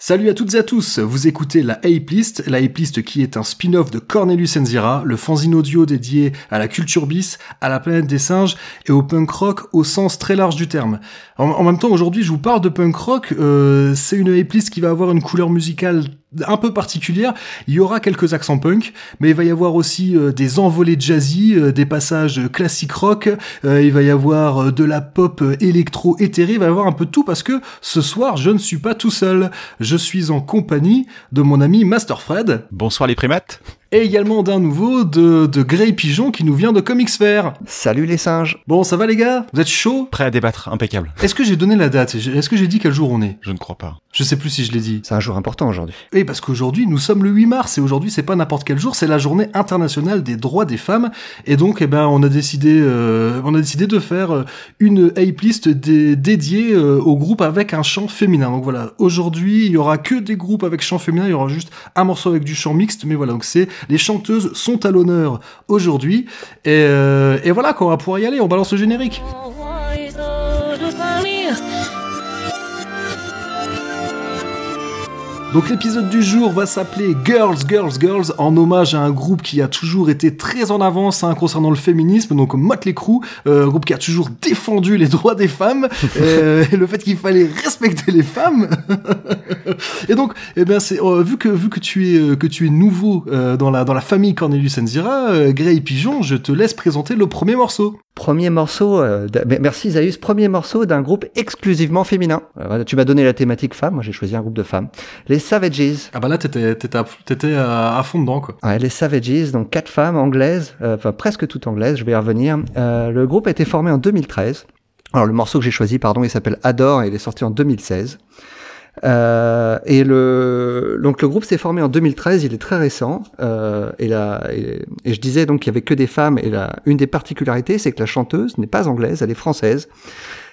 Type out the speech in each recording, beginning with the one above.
Salut à toutes et à tous, vous écoutez la Ape List, la Ape qui est un spin-off de Cornelius Enzira, le fanzine audio dédié à la culture bis, à la planète des singes et au punk rock au sens très large du terme. En, même temps, aujourd'hui, je vous parle de punk rock, euh, c'est une Ape List qui va avoir une couleur musicale un peu particulière. Il y aura quelques accents punk, mais il va y avoir aussi euh, des envolées jazzy, euh, des passages classiques rock, euh, il va y avoir de la pop électro éthérée, il va y avoir un peu de tout parce que ce soir, je ne suis pas tout seul. Je suis en compagnie de mon ami Master Fred. Bonsoir les primates et également d'un nouveau de, de Grey Pigeon qui nous vient de Comics Fair. Salut les singes. Bon, ça va les gars? Vous êtes chaud? Prêt à débattre, impeccable. Est-ce que j'ai donné la date? Est-ce que j'ai dit quel jour on est? Je ne crois pas. Je sais plus si je l'ai dit. C'est un jour important aujourd'hui. Oui, parce qu'aujourd'hui, nous sommes le 8 mars et aujourd'hui, c'est pas n'importe quel jour, c'est la journée internationale des droits des femmes. Et donc, eh ben, on a décidé, euh, on a décidé de faire euh, une ape list dédiée euh, au groupe avec un chant féminin. Donc voilà, aujourd'hui, il y aura que des groupes avec chant féminin, il y aura juste un morceau avec du chant mixte, mais voilà, donc c'est les chanteuses sont à l'honneur aujourd'hui. Et, euh, voilà, qu'on va pouvoir y aller, on balance le générique. Donc l'épisode du jour va s'appeler Girls, Girls, Girls en hommage à un groupe qui a toujours été très en avance hein, concernant le féminisme, donc Motley Crue, euh, groupe qui a toujours défendu les droits des femmes euh, et le fait qu'il fallait respecter les femmes. et donc, eh bien, c'est euh, vu que vu que tu es que tu es nouveau dans la dans la famille Cornelius Enzira, Gray Pigeon, je te laisse présenter le premier morceau. Premier morceau, merci Zaius, premier morceau d'un groupe exclusivement féminin. tu m'as donné la thématique femme, moi j'ai choisi un groupe de femmes. Les les Savages. Ah bah là, t'étais, t'étais, à, fond dedans, quoi. Ouais, les Savages, donc quatre femmes anglaises, euh, enfin presque toutes anglaises, je vais y revenir. Euh, le groupe a été formé en 2013. Alors le morceau que j'ai choisi, pardon, il s'appelle Adore et il est sorti en 2016. Euh, et le donc le groupe s'est formé en 2013, il est très récent. Euh, et, là, et, et, je disais donc qu'il y avait que des femmes. Et là, une des particularités, c'est que la chanteuse n'est pas anglaise, elle est française.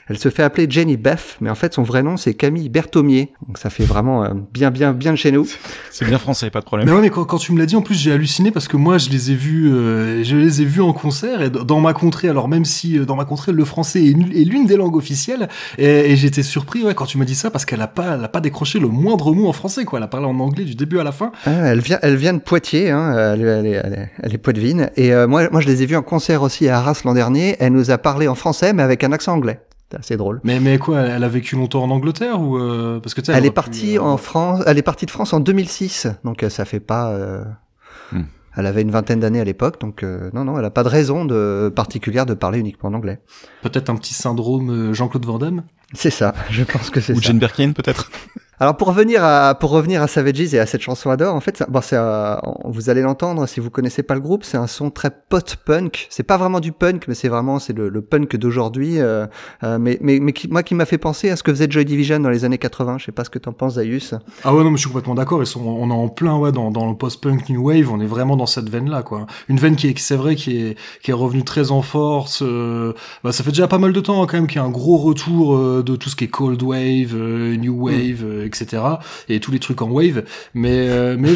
Elle se fait appeler Jenny Beth, mais en fait son vrai nom c'est Camille Berthomier. Donc ça fait vraiment euh, bien bien bien de chez nous. C'est bien français, pas de problème. Mais ouais, mais quand, quand tu me l'as dit, en plus j'ai halluciné parce que moi je les ai vus, euh, je les ai vus en concert et dans ma contrée. Alors même si euh, dans ma contrée le français est, l'une des langues officielles, et, j'étais surpris ouais quand tu m'as dit ça parce qu'elle a pas, elle a pas décroché le moindre mot en français quoi. Elle a parlé en anglais du début à la fin. Ah, elle vient, elle vient de Poitiers, hein, elle, elle, est, elle, est, poitevine. Et moi, moi je les ai vus en concert aussi à Arras l'an dernier. Elle nous a parlé en français mais avec un accent anglais. C'est assez drôle. Mais mais quoi, elle a vécu longtemps en Angleterre ou euh, parce que elle, elle est partie euh, en France, elle est partie de France en 2006, donc euh, ça fait pas. Hmm. Elle avait une vingtaine d'années à l'époque, donc non non, elle a pas de raison de particulière de parler uniquement en anglais. Peut-être un petit syndrome Jean-Claude Van Damme? C'est ça, je pense que c'est ça. Ou Jane Birkin peut-être? Alors pour revenir à pour revenir à Savages et à cette chanson Adore, en fait, bon, c'est euh, vous allez l'entendre si vous connaissez pas le groupe, c'est un son très post-punk. C'est pas vraiment du punk, mais c'est vraiment c'est le, le, punk d'aujourd'hui. Euh, euh, mais mais, mais qui, moi qui m'a fait penser à ce que faisait Joy Division dans les années 80. Je sais pas ce que t'en penses, Zaius. Ah ouais non, mais je suis complètement d'accord. Ils sont on est en plein ouais dans dans le post-punk new wave. On est vraiment dans cette veine là quoi. Une veine qui est c'est vrai qui est qui est revenue très en force. bah, ça fait déjà pas mal de temps hein, quand même qu'il y a un gros retour de tout ce qui est cold wave, new wave. Mm etc. Et tous les trucs en wave. Mais euh, mais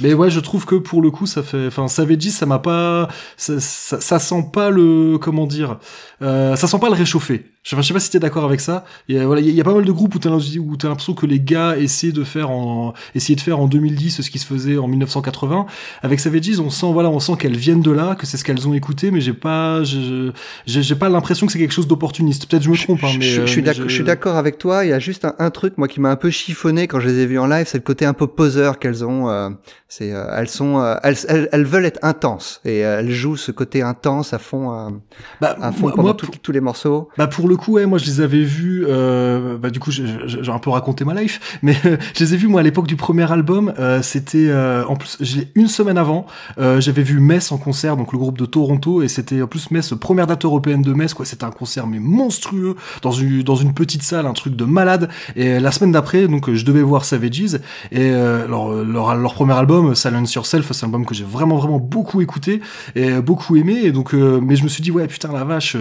mais ouais, je trouve que pour le coup, ça fait, enfin, Savage, ça m'a pas, ça, ça, sent pas le, comment dire, euh, ça sent pas le réchauffer. Je, je sais pas si t'es d'accord avec ça. Il y a, voilà, il y a pas mal de groupes où t'as l'impression que les gars essaient de faire en essayer de faire en 2010 ce qui se faisait en 1980. Avec Savages, on sent voilà, on sent qu'elles viennent de là, que c'est ce qu'elles ont écouté, mais j'ai pas j'ai pas l'impression que c'est quelque chose d'opportuniste. Peut-être je me trompe, hein, mais je, je, suis d'accord avec toi. Il y a juste un, un, truc moi qui m'a un peu chiffonné quand je les ai vues en live, c'est le côté un peu poseur qu'elles ont. Euh, c'est euh, elles sont euh, elles, elles, veulent être intenses et elles jouent ce côté intense à fond bah, à fond moi, pendant tous les morceaux. Bah pour le coup, ouais, moi je les avais vus. Euh, bah du coup, j'ai un peu raconté ma life, mais je les ai vus moi à l'époque du premier album. Euh, c'était euh, en plus, une semaine avant, euh, j'avais vu Metz en concert, donc le groupe de Toronto, et c'était en plus Metz, première date européenne de Metz, quoi. C'était un concert mais monstrueux dans une dans une petite salle, un truc de malade. Et la semaine d'après, donc je devais voir Savages et leur, leur, leur premier album, Silence Yourself, c'est un album que j'ai vraiment vraiment beaucoup écouté et beaucoup aimé. Et donc, mais je me suis dit ouais putain la vache,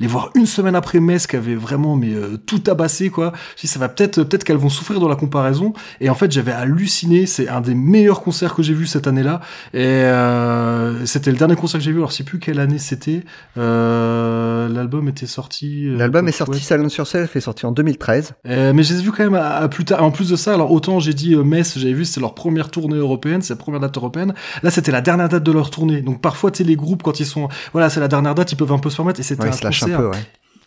les voir une semaine après Metz Metz qui avait vraiment mais euh, tout tabassé quoi. Je dis ça va peut-être peut-être qu'elles vont souffrir dans la comparaison. Et en fait j'avais halluciné. C'est un des meilleurs concerts que j'ai vu cette année-là. Et euh, c'était le dernier concert que j'ai vu. Alors je sais plus quelle année c'était. Euh, L'album était sorti. euh, L'album est sorti, Salon sur Self est sorti en 2013. Euh, mais j'ai vu quand même à, à plus tard. En plus de ça, alors autant j'ai dit Metz, j'avais vu c'était leur première tournée européenne, c'est la première date européenne. Là, c'était la dernière date de leur tournée. Donc parfois, tu sais, les groupes quand ils sont, voilà, c'est la dernière date, ils peuvent un peu se permettre. Et c'était Ouais, un lâche un concert peu, ouais.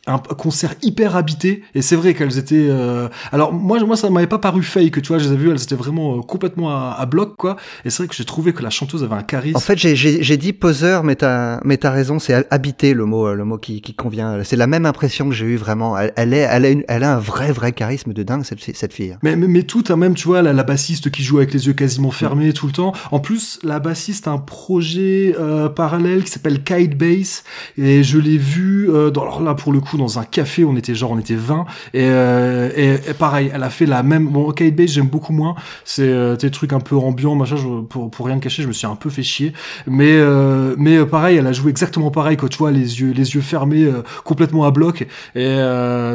Un concert hyper habité et c'est vrai qu'elles étaient euh, alors moi moi ça m'avait pas paru fake tu vois je les ai vues elles étaient vraiment euh, complètement à, à bloc quoi et c'est vrai que j'ai trouvé que la chanteuse avait un charisme En fait, j'ai- dit poseur, mais t'as mais t'as raison, c'est habité le mot, euh, le mot qui, qui convient. C'est la même impression que j'ai eu vraiment. Elle, elle est, elle a, une, elle a un vrai, vrai charisme de dingue cette, cette fille. mais, mais, mais tout, hein, même, tu vois, la, la bassiste qui joue avec les yeux quasiment fermés tout le temps. En plus, la bassiste a un projet euh, parallèle qui s'appelle Kite Bass. Et je l'ai vu, euh, dans, alors là, pour le coup, dans un café, on était genre, on était 20. Et, euh, et, et pareil, elle a fait la même... Bon, Kite Bass, j'aime beaucoup moins. C'est euh, des trucs un peu ambiants, machin. Pour, rien cacher, je me suis un peu fait chier. Mais, euh, mais euh, pareil, elle a joué exactement pareil, quand tu vois, les yeux, les yeux fermés, euh, complètement à bloc. Et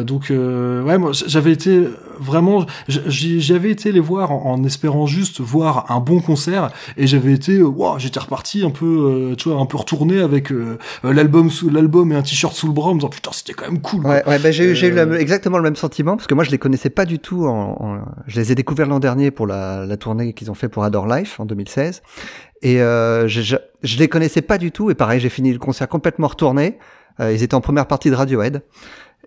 donc, ouais, moi, j'avais été vraiment, j'y j'y avais été les voir en, en espérant juste voir un bon concert, et j'avais été, waouh, j'étais reparti un peu, euh, tu vois, un peu retourné avec euh, l'album sous l'album et un t-shirt sous le bras, en me disant putain, c'était quand même cool. Ouais, ouais bah, j'ai eu, eu Euh, exactement le même sentiment parce que moi je les connaissais pas du tout. En, en- je les ai découverts l'an dernier pour la, la tournée qu'ils ont fait pour Adore Life en 2016. Et euh, je, je, je les connaissais pas du tout. Et pareil, j'ai fini le concert complètement retourné. Euh, ils étaient en première partie de Radiohead.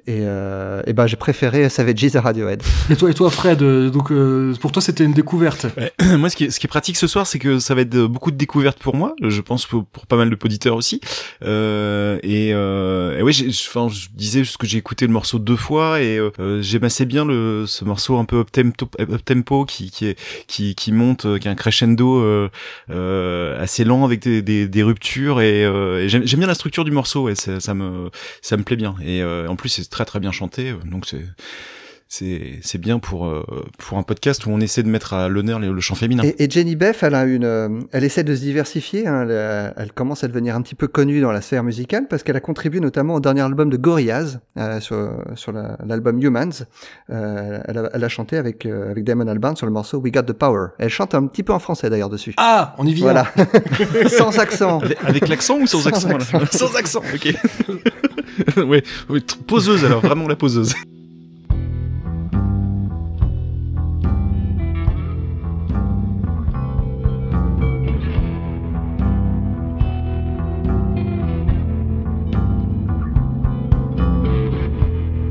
Et, euh, et ben j'ai préféré Savages à Radiohead. Et toi, et toi, Fred, euh, donc euh, pour toi, c'était une découverte. Ouais. Moi, ce qui, est, ce qui est pratique ce soir, c'est que ça va être beaucoup de découvertes pour moi. Je pense pour, pour pas mal de auditeurs aussi. Euh, et, euh, et ouais, j'ai- enfin, je disais juste que j'ai écouté le morceau deux fois et euh, j'aime assez bien le, ce morceau un peu up tempo, up tempo qui, qui, est, qui, qui monte, qui a un crescendo euh, euh, assez lent avec des, des, des ruptures et, euh, et j'aime j'aime bien la structure du morceau. Ouais, ça, ça me, ça me plaît bien. Et euh, en plus, c'est très très bien chanté. Donc c'est c'est c'est bien pour euh, pour un podcast où on essaie de mettre à l'honneur le, le chant féminin. Et, et Jenny Beff, elle a une, euh, elle essaie de se diversifier. hein, elle, euh, elle commence à devenir un petit peu connue dans la sphère musicale parce qu'elle a contribué notamment au dernier album de Gorillaz euh, sur, sur la- l'album Humans. Euh, elle, a, elle a chanté avec euh, avec Damon Albarn sur le morceau We Got the Power. Elle chante un petit peu en français d'ailleurs dessus. Ah, on y vient. Voilà, sans accent. Avec, avec l'accent ou sans, Sans accent, là Sans accent, ok. ouais, ouais, poseuse alors, vraiment la poseuse.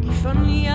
If only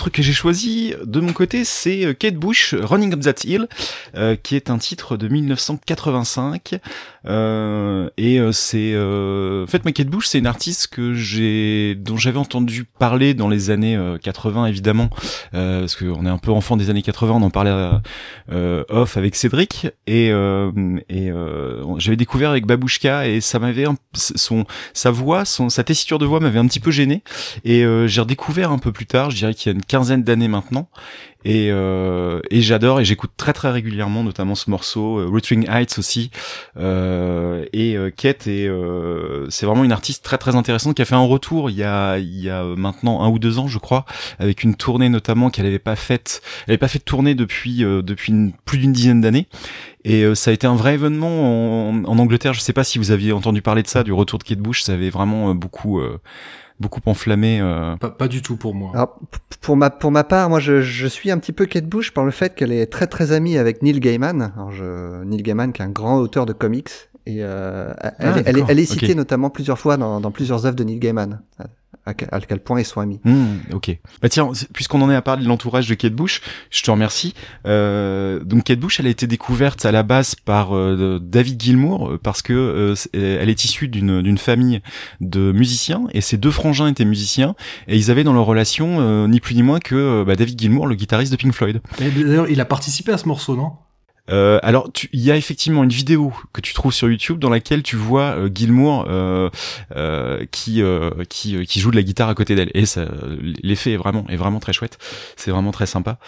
titre que j'ai choisi côté, c'est euh, Kate Bush, Running Up That Hill, euh, qui est un titre de 1985. Euh, et euh, c'est, euh, en fait, ma Kate Bush, c'est une artiste que j'ai, dont j'avais entendu parler dans les années euh, 80, évidemment, parce qu'on est un peu enfant des années 80, on en parlait off avec Cédric, et, et j'avais découvert avec Babushka, et ça m'avait, son, sa voix, son, sa tessiture de voix m'avait un petit peu gêné, et j'ai redécouvert un peu plus tard, je dirais qu'il y a une quinzaine d'années maintenant, et, euh, et j'adore et j'écoute très très régulièrement, notamment ce morceau, euh, Wuthering Heights aussi, euh, et Kate euh, c'est vraiment une artiste très très intéressante qui a fait un retour il y a il y a maintenant un ou deux ans je crois, avec une tournée notamment qu'elle avait pas faite, elle avait pas fait de tournée depuis depuis plus d'une dizaine d'années. Et ça a été un vrai événement en, en Angleterre. Je sais pas si vous aviez entendu parler de ça, du retour de Kate Bush. Ça avait vraiment beaucoup, euh, beaucoup enflammé. euh, Pas, pas du tout pour moi. Alors, pour ma, pour ma part, moi, je, je suis un petit peu Kate Bush par le fait qu'elle est très très amie avec Neil Gaiman. Alors, je, Neil Gaiman, qui est un grand auteur de comics. Et euh, elle, elle, est- elle est citée notamment plusieurs fois dans, dans plusieurs œuvres de Neil Gaiman. À, quel- point ils sont amis. Hmm, ok. Bah tiens, puisqu'on en est à parler de l'entourage de Kate Bush, je te remercie. Euh, donc Kate Bush, elle a été découverte à la base par euh, David Gilmour euh, parce que euh, elle est issue d'une d'une famille de musiciens et ses deux frangins étaient musiciens et ils avaient dans leur relation euh, ni plus ni moins que bah, David Gilmour, le guitariste de Pink Floyd. D'ailleurs, il a participé à ce morceau, non? Euh, alors, il y a effectivement une vidéo que tu trouves sur YouTube dans laquelle tu vois euh, Gilmour euh, euh, qui euh, qui euh, qui joue de la guitare à côté d'elle et ça l'effet est vraiment est vraiment très chouette. C'est vraiment très sympa.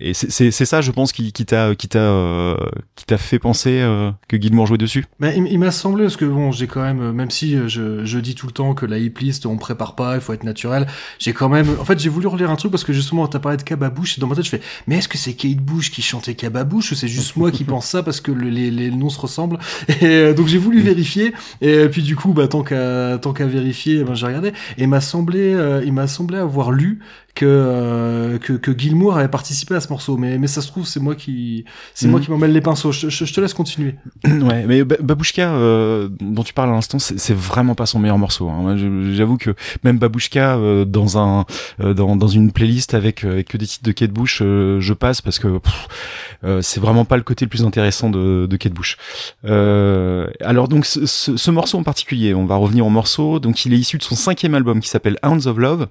Et c'est ça, je pense, qui t'a qui t'a qui t'a fait penser que Gilmour jouait dessus. Mais il, m'a semblé, parce que bon, j'ai quand même, même si je, je dis tout le temps que la hip list, on prépare pas, il faut être naturel, j'ai quand même, en fait, j'ai voulu relire un truc parce que justement, t'as parlé de Kababouche, et dans ma tête, je fais, mais est-ce que c'est Kate Bush qui chantait Kababouche, c'est juste moi qui pense ça parce que le- les, noms se ressemblent? Et euh, donc, j'ai voulu vérifier, et puis du coup, bah, tant qu'à, tant qu'à vérifier, ben, j'ai regardé, et il m'a semblé, euh, il m'a semblé avoir lu que, euh, que, que Gilmour avait participé à ce morceau, mais, mais ça se trouve, c'est moi qui, c'est moi qui m'en mêle les pinceaux. Je, je- je te laisse continuer. ouais, mais Ba- Babushka, euh, dont tu parles à l'instant, c'est vraiment pas son meilleur morceau. Hein. J'avoue que même Babushka, euh, dans un euh, dans, dans une playlist avec, euh, avec que des titres de Kate Bush, euh, je passe parce que euh, c'est vraiment pas le côté le plus intéressant de, de Kate Bush. Euh, alors donc ce, ce, ce morceau en particulier, on va revenir au morceau. Donc il est issu de son cinquième album qui s'appelle Hounds of Love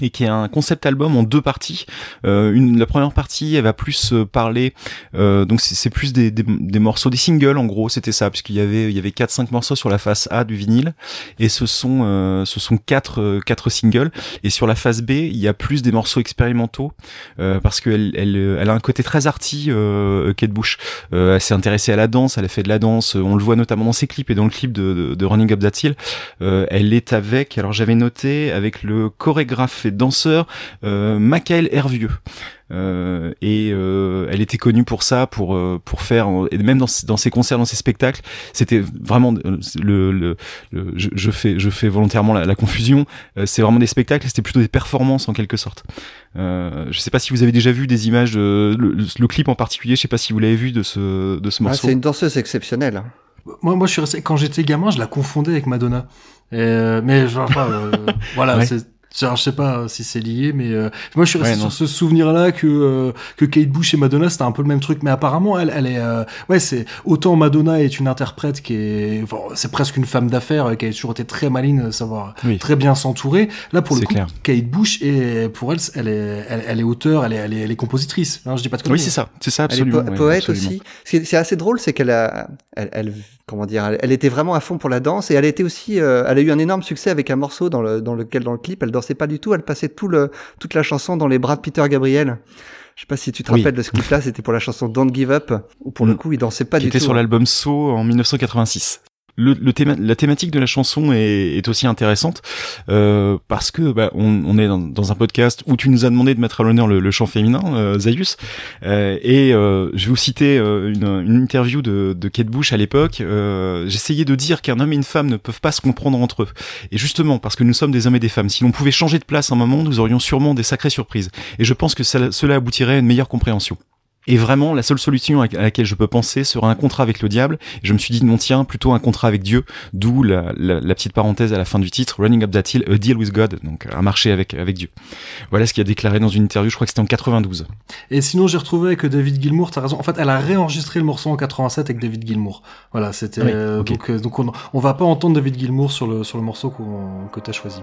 et qui est un concept album en deux parties. Euh, une, la première partie, elle va plus euh, parler, euh, donc c'est plus des, des, des morceaux, des singles en gros, c'était ça, puisqu'il y avait il y avait quatre cinq morceaux sur la face A du vinyle, et ce sont euh, ce sont quatre euh, quatre singles. Et sur la face B, il y a plus des morceaux expérimentaux, euh, parce qu'elle elle, elle a un côté très arty, euh, Kate Bush. Elle s'est intéressée à la danse, elle a fait de la danse, on le voit notamment dans ses clips et dans le clip de, de, de Running Up That Hill. Elle est avec, alors j'avais noté avec le chorégraphe chorégraphe et danseur euh, Michael Hervieux. Euh, et euh, elle était connue pour ça, pour euh, pour faire et même dans, dans ses concerts, dans ses spectacles, c'était vraiment le, le, le- je, je fais je fais volontairement la, la confusion. Euh, c'est vraiment des spectacles, c'était plutôt des performances en quelque sorte. Euh, je sais pas si vous avez déjà vu des images, de, le, le clip en particulier, je sais pas si vous l'avez vu de ce de ce Ah, morceau. c'est une danseuse exceptionnelle. Moi, moi, je suis resté, quand j'étais gamin, je la confondais avec Madonna. Et, mais je vois pas, euh, voilà, Ouais. c'est, genre, je sais pas si c'est lié, mais euh, moi, je suis resté Ouais, sur ce souvenir-là que euh, que Kate Bush et Madonna, c'était un peu le même truc. Mais apparemment, elle, elle est, euh, ouais, c'est autant Madonna est une interprète qui est, enfin, c'est presque une femme d'affaires euh, qui a toujours été très maline, euh, savoir Oui. très bien s'entourer. Là, pour le coup, clair. Kate Bush et pour elle, elle est, elle, elle est auteur, elle est, elle est, elle est compositrice. Hein, je dis pas de Oui, conneries. c'est ça, c'est ça Elle est absolument. po- ouais, poète absolument. aussi. Ce qui est- C'est assez drôle, c'est qu'elle a, elle, elle- comment dire, elle, elle était vraiment à fond pour la danse et elle était aussi, euh, elle a eu un énorme succès avec un morceau dans le dans lequel dans le clip elle dansait pas du tout, elle passait tout le toute la chanson dans les bras de Peter Gabriel. Je sais pas si tu te Oui. rappelles de ce clip-là, c'était pour la chanson Don't Give Up, où pour le Mm. coup il dansait pas qui du était tout. sur hein. l'album So en 1986. La thématique de la chanson est, aussi intéressante euh, parce que bah, on, est dans, un podcast où tu nous as demandé de mettre à l'honneur le, le chant féminin, euh, euh, et euh, je vais vous citer une, interview de, de Kate Bush à l'époque. J'essayais de dire qu'un homme et une femme ne peuvent pas se comprendre entre eux, et justement parce que nous sommes des hommes et des femmes, si l'on pouvait changer de place un moment, nous aurions sûrement des sacrées surprises, et je pense que cela aboutirait à une meilleure compréhension. Et vraiment, la seule solution à laquelle je peux penser sera un contrat avec le diable. Et je me suis dit, non, tiens, plutôt un contrat avec Dieu, d'où la, la- la petite parenthèse à la fin du titre, Running Up That Hill, A Deal with God, donc un marché avec, avec Dieu. Voilà ce qu'il a déclaré dans une interview, je crois que c'était en 92. Et sinon, j'ai retrouvé que David Gilmour, t'as raison. En fait, elle a réenregistré le morceau en 87 avec David Gilmour. Voilà, c'était Oui, euh, donc euh, donc on, on va pas entendre David Gilmour sur le sur le morceau qu'on que t'as choisi.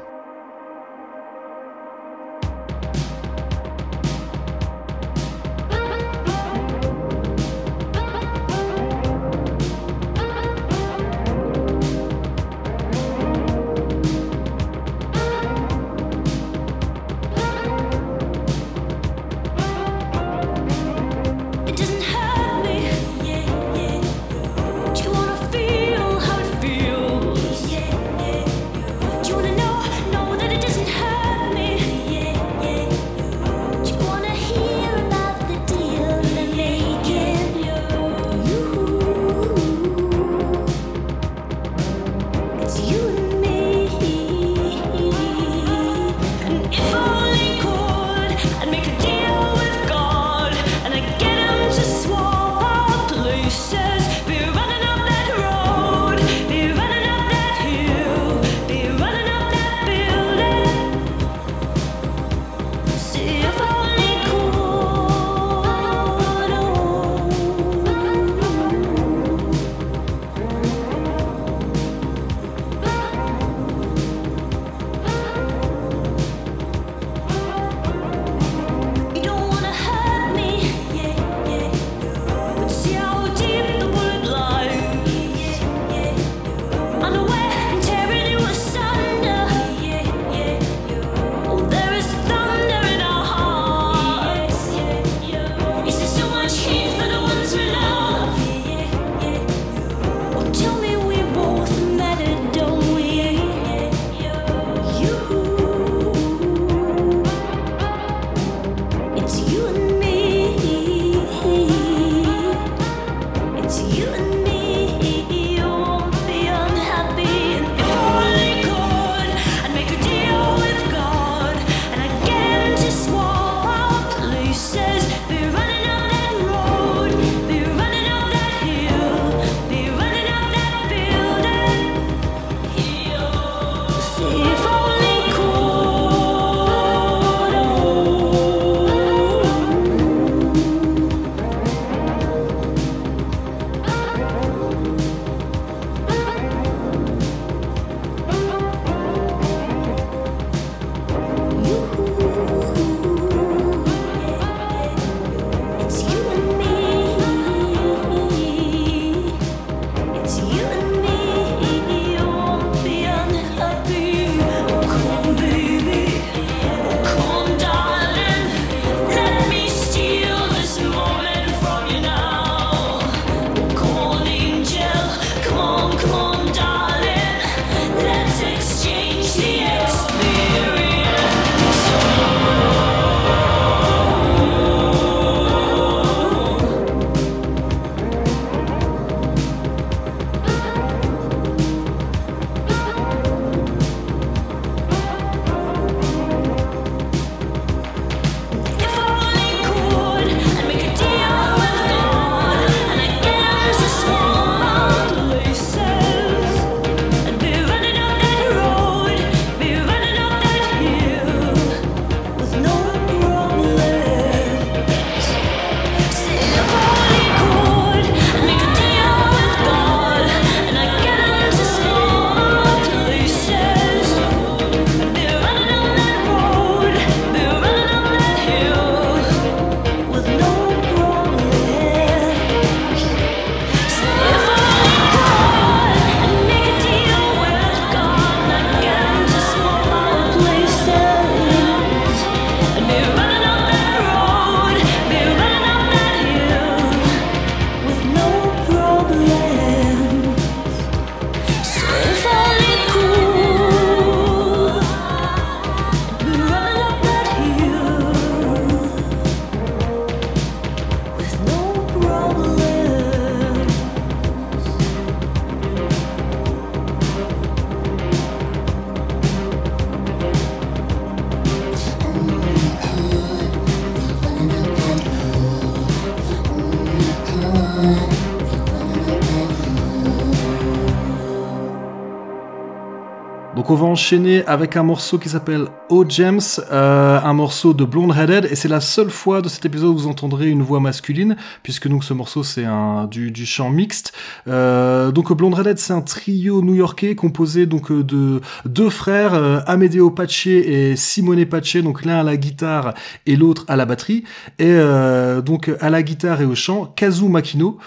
Donc on va enchaîner avec un morceau qui s'appelle Oh James, euh, un morceau de Blonde Headed, et c'est la seule fois de cet épisode où vous entendrez une voix masculine, puisque donc ce morceau c'est un du, du chant mixte. Euh, donc Blonde Headed c'est un trio new-yorkais composé donc euh, de deux frères, euh, Amedeo Pache et Simone Pache, donc l'un à la guitare et l'autre à la batterie, et euh, donc à la guitare et au chant Kazu Makino.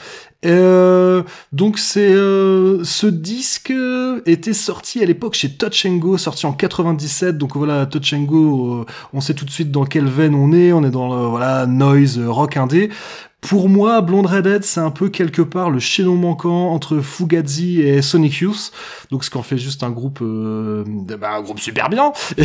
Euh, donc c'est euh, ce disque était sorti à l'époque chez Touch sorti en 97. Donc voilà, Touch euh, on sait tout de suite dans quelle veine on est. On est dans voilà noise euh, rock indé. Pour moi, Blonde Redhead, c'est un peu quelque part le chaînon manquant entre Fugazi et Sonic Youth. Donc, ce qu'en fait juste un groupe, euh, bah, un groupe super bien. et,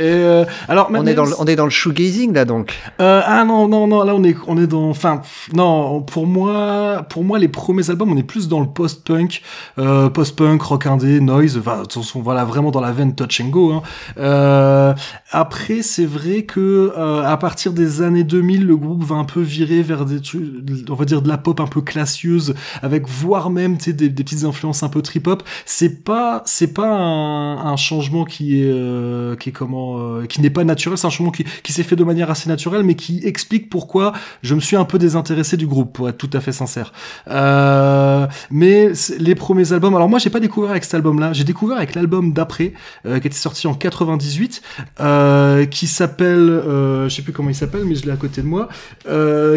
euh, alors, On est, dans le, on est dans le shoegazing là donc. euh, ah non non non là on est on est dans enfin non pour moi pour moi les premiers albums on est plus dans le post-punk euh, post-punk rock indé noise enfin voilà vraiment dans la veine touch and go hein. euh, après c'est vrai que euh, à partir des années 2000 le groupe va un peu virer vers des trucs on va dire de la pop un peu classieuse avec voire même des, des petites influences un peu trip hop c'est pas c'est pas un, changement qui est euh, qui comment euh, qui n'est pas naturel. C'est un changement qui, qui s'est fait de manière assez naturelle mais qui explique pourquoi je me suis un peu désintéressé du groupe pour être tout à fait sincère. Euh, mais les premiers albums alors moi j'ai pas découvert avec cet album là j'ai découvert avec l'album d'après qui était sorti en 98 euh, qui s'appelle je sais plus comment il s'appelle mais je l'ai à côté de moi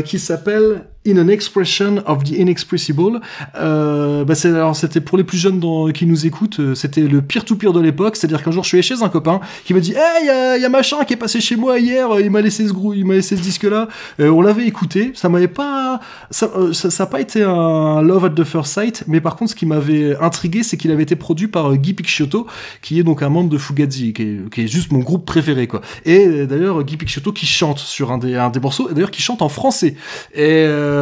qui s'appelle will In an Expression of the Inexpressible. Euh, bah alors c'était pour les plus jeunes qui nous écoutent, euh, c'était le pire tout pire de l'époque. C'est-à-dire qu'un jour je suis allé chez un copain qui me dit, hey, y a, y a machin qui est passé chez moi hier, euh, il m'a laissé ce il m'a laissé ce disque-là. Euh, on l'avait écouté, ça m'avait pas, ça, euh, pas été un love at the first sight, mais par contre ce qui m'avait intrigué, c'est qu'il avait été produit par euh, Guy Picciotto, qui est donc un membre de Fugazi, qui est, juste mon groupe préféré, quoi. Et euh, d'ailleurs Guy Picciotto qui chante sur un des, morceaux, et d'ailleurs qui chante en français. Euh,